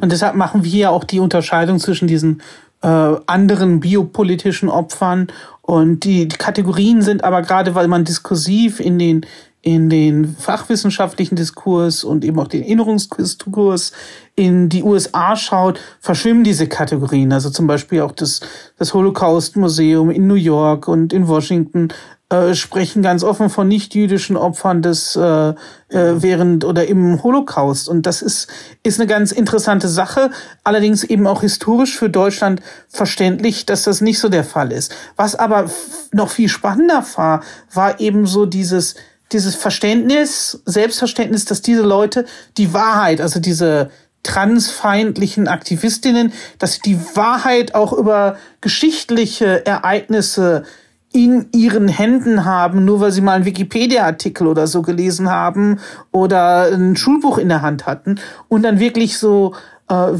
Und deshalb machen wir ja auch die Unterscheidung zwischen diesen äh, anderen biopolitischen Opfern und die, Kategorien sind aber gerade, weil man diskursiv in den in den fachwissenschaftlichen Diskurs und eben auch den Erinnerungsdiskurs in die USA schaut, verschwimmen diese Kategorien. Also zum Beispiel auch das, das Holocaust-Museum in New York und in Washington äh, sprechen ganz offen von nicht-jüdischen Opfern des äh, äh, während oder im Holocaust. Und das ist, ist eine ganz interessante Sache, allerdings eben auch historisch für Deutschland verständlich, dass das nicht so der Fall ist. Was aber noch viel spannender war, war eben so dieses, dieses Verständnis, Selbstverständnis, dass diese Leute die Wahrheit, also diese transfeindlichen Aktivistinnen, dass die Wahrheit auch über geschichtliche Ereignisse in ihren Händen haben, nur weil sie mal einen Wikipedia-Artikel oder so gelesen haben oder ein Schulbuch in der Hand hatten und dann wirklich so äh,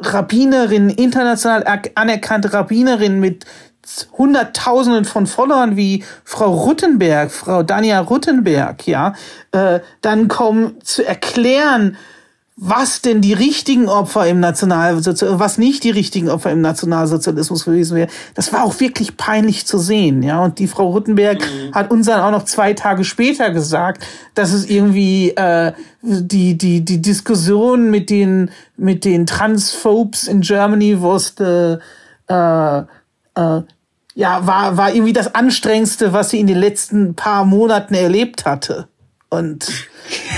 Rabbinerinnen, international anerkannte Rabbinerinnen mit Hunderttausenden von Followern wie Frau Ruttenberg, Frau Dania Ruttenberg, ja, äh, dann kommen zu erklären, was denn die richtigen Opfer im Nationalsozialismus, was nicht die richtigen Opfer im Nationalsozialismus gewesen wären. Das war auch wirklich peinlich zu sehen, ja. Und die Frau Ruttenberg mhm. hat uns dann auch noch zwei Tage später gesagt, dass es irgendwie äh, die die die Diskussion mit den mit den Transphobes in Germany was the äh, äh, ja war war irgendwie das anstrengendste, was sie in den letzten paar Monaten erlebt hatte. Und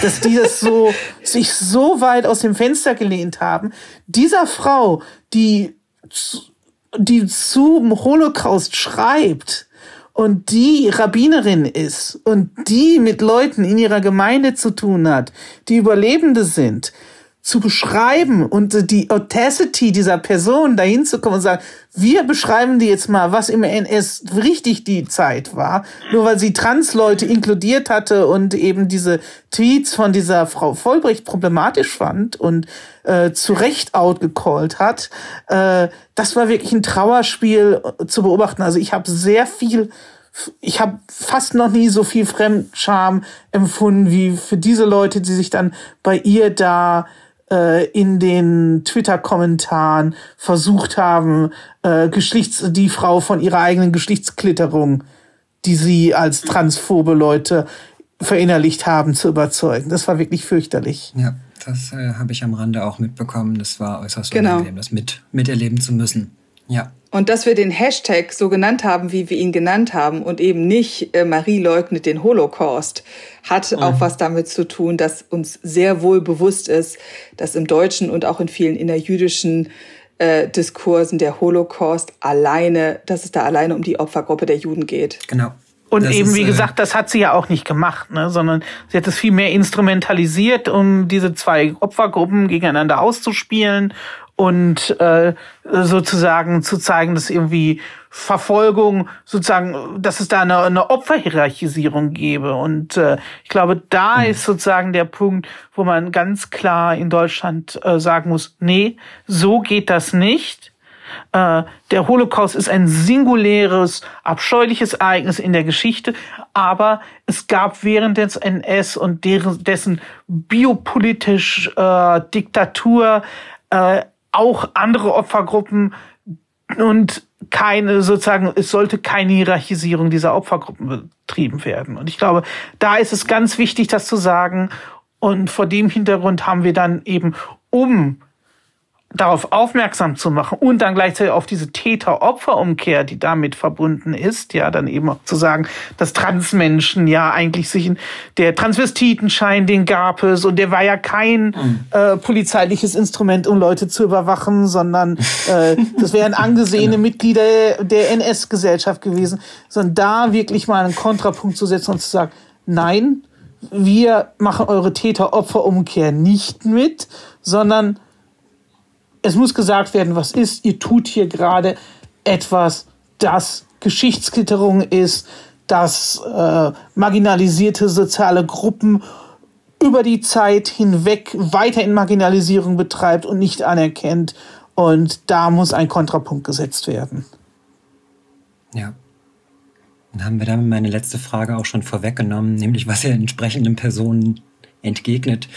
dass die das so, sich so weit aus dem Fenster gelehnt haben. Dieser Frau, die, die zum Holocaust schreibt und die Rabbinerin ist und die mit Leuten in ihrer Gemeinde zu tun hat, die Überlebende sind, zu beschreiben und die Audacity dieser Person dahin zu kommen und sagen, wir beschreiben dir jetzt mal, was im NS richtig die Zeit war, nur weil sie Transleute inkludiert hatte und eben diese Tweets von dieser Frau Vollbrecht problematisch fand und äh, zu Recht outgecallt hat. Äh, das war wirklich ein Trauerspiel zu beobachten. Also ich habe sehr viel ich habe fast noch nie so viel Fremdscham empfunden wie für diese Leute, die sich dann bei ihr da äh, in den Twitter-Kommentaren versucht haben, äh, Geschlechts die Frau von ihrer eigenen Geschlechtsklitterung, die sie als transphobe Leute verinnerlicht haben, zu überzeugen. Das war wirklich fürchterlich. Ja, das äh, habe ich am Rande auch mitbekommen. Das war äußerst genau. unangenehm, das mit, miterleben zu müssen. Ja. Und dass wir den Hashtag so genannt haben, wie wir ihn genannt haben und eben nicht äh, Marie leugnet den Holocaust, hat mhm. auch was damit zu tun, dass uns sehr wohl bewusst ist, dass im deutschen und auch in vielen innerjüdischen äh, Diskursen der Holocaust alleine, dass es da alleine um die Opfergruppe der Juden geht. Genau. Und das eben, ist, wie äh, gesagt, das hat sie ja auch nicht gemacht, ne? sondern sie hat es viel mehr instrumentalisiert, um diese zwei Opfergruppen gegeneinander auszuspielen und äh, sozusagen zu zeigen, dass irgendwie Verfolgung sozusagen, dass es da eine, eine Opferhierarchisierung gäbe. Und äh, ich glaube, da mhm. ist sozusagen der Punkt, wo man ganz klar in Deutschland äh, sagen muss, nee, so geht das nicht. Äh, der Holocaust ist ein singuläres, abscheuliches Ereignis in der Geschichte, aber es gab während des NS und deren, dessen biopolitisch äh, Diktatur äh, auch andere Opfergruppen und keine sozusagen, es sollte keine Hierarchisierung dieser Opfergruppen betrieben werden. Und ich glaube, da ist es ganz wichtig, das zu sagen. Und vor dem Hintergrund haben wir dann eben, um darauf aufmerksam zu machen und dann gleichzeitig auf diese Täter-Opfer-Umkehr, die damit verbunden ist, ja, dann eben auch zu sagen, dass Transmenschen ja eigentlich sich in der Transvestitenschein, den gab es und der war ja kein mhm. äh, polizeiliches Instrument, um Leute zu überwachen, sondern äh, das wären angesehene genau. Mitglieder der NS-Gesellschaft gewesen, sondern da wirklich mal einen Kontrapunkt zu setzen und zu sagen, nein, wir machen eure Täter-Opfer-Umkehr nicht mit, sondern es muss gesagt werden, was ist. Ihr tut hier gerade etwas, das Geschichtsklitterung ist, das äh, marginalisierte soziale Gruppen über die Zeit hinweg weiter in Marginalisierung betreibt und nicht anerkennt. Und da muss ein Kontrapunkt gesetzt werden. Ja. Dann haben wir damit meine letzte Frage auch schon vorweggenommen, nämlich was ihr entsprechenden Personen entgegnet,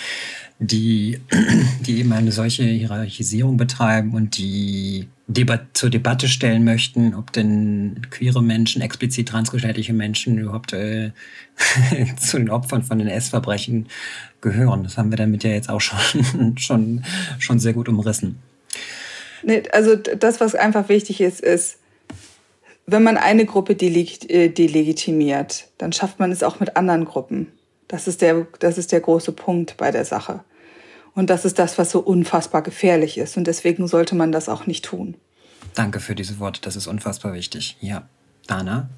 die, die eben eine solche Hierarchisierung betreiben und die Debat zur Debatte stellen möchten, ob denn queere Menschen, explizit transgeschlechtliche Menschen überhaupt äh, zu den Opfern von den S-Verbrechen gehören. Das haben wir damit ja jetzt auch schon, schon, schon sehr gut umrissen. Nee, also das, was einfach wichtig ist, ist, wenn man eine Gruppe äh, delegitimiert, dann schafft man es auch mit anderen Gruppen. Das ist der, das ist der große Punkt bei der Sache. Und das ist das, was so unfassbar gefährlich ist. Und deswegen sollte man das auch nicht tun. Danke für diese Worte. Das ist unfassbar wichtig. Ja. Dana?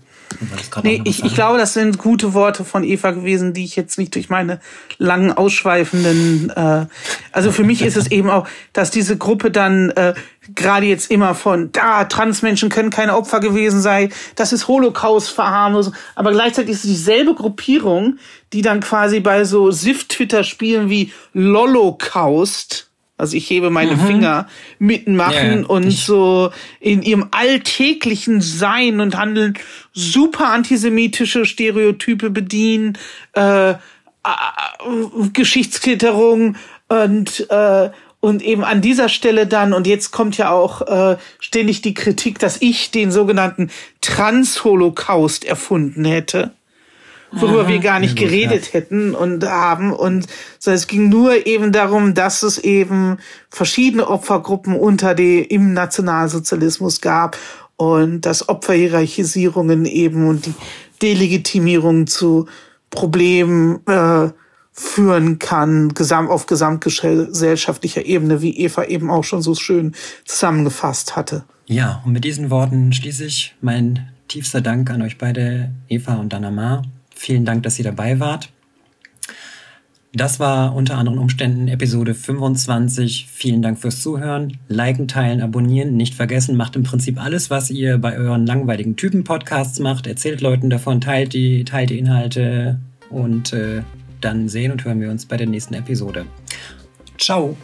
Nee, ich, ich glaube, das sind gute Worte von Eva gewesen, die ich jetzt nicht durch meine langen, ausschweifenden. Äh, also für mich ist es eben auch, dass diese Gruppe dann äh, gerade jetzt immer von da Transmenschen können keine Opfer gewesen sein, das ist Holocaust-Verharmlosung, aber gleichzeitig ist es dieselbe Gruppierung, die dann quasi bei so SIF-Twitter-Spielen wie Lolocaust also ich hebe meine mhm. Finger mitmachen ja, und so in ihrem alltäglichen Sein und Handeln super antisemitische Stereotype bedienen, äh, äh, Geschichtsklitterung und äh, und eben an dieser Stelle dann, und jetzt kommt ja auch äh, ständig die Kritik, dass ich den sogenannten Trans-Holocaust erfunden hätte worüber wir gar nicht geredet hätten und haben. Und so, es ging nur eben darum, dass es eben verschiedene Opfergruppen unter die, im Nationalsozialismus gab und dass Opferhierarchisierungen eben und die Delegitimierung zu Problemen äh, führen kann, gesamt, auf gesamtgesellschaftlicher Ebene, wie Eva eben auch schon so schön zusammengefasst hatte. Ja, und mit diesen Worten schließe ich mein tiefster Dank an euch beide, Eva und Danamar. Vielen Dank, dass ihr dabei wart. Das war unter anderen Umständen Episode 25. Vielen Dank fürs Zuhören. Liken, teilen, abonnieren. Nicht vergessen, macht im Prinzip alles, was ihr bei euren langweiligen Typen-Podcasts macht. Erzählt Leuten davon, teilt die, teilt die Inhalte und äh, dann sehen und hören wir uns bei der nächsten Episode. Ciao.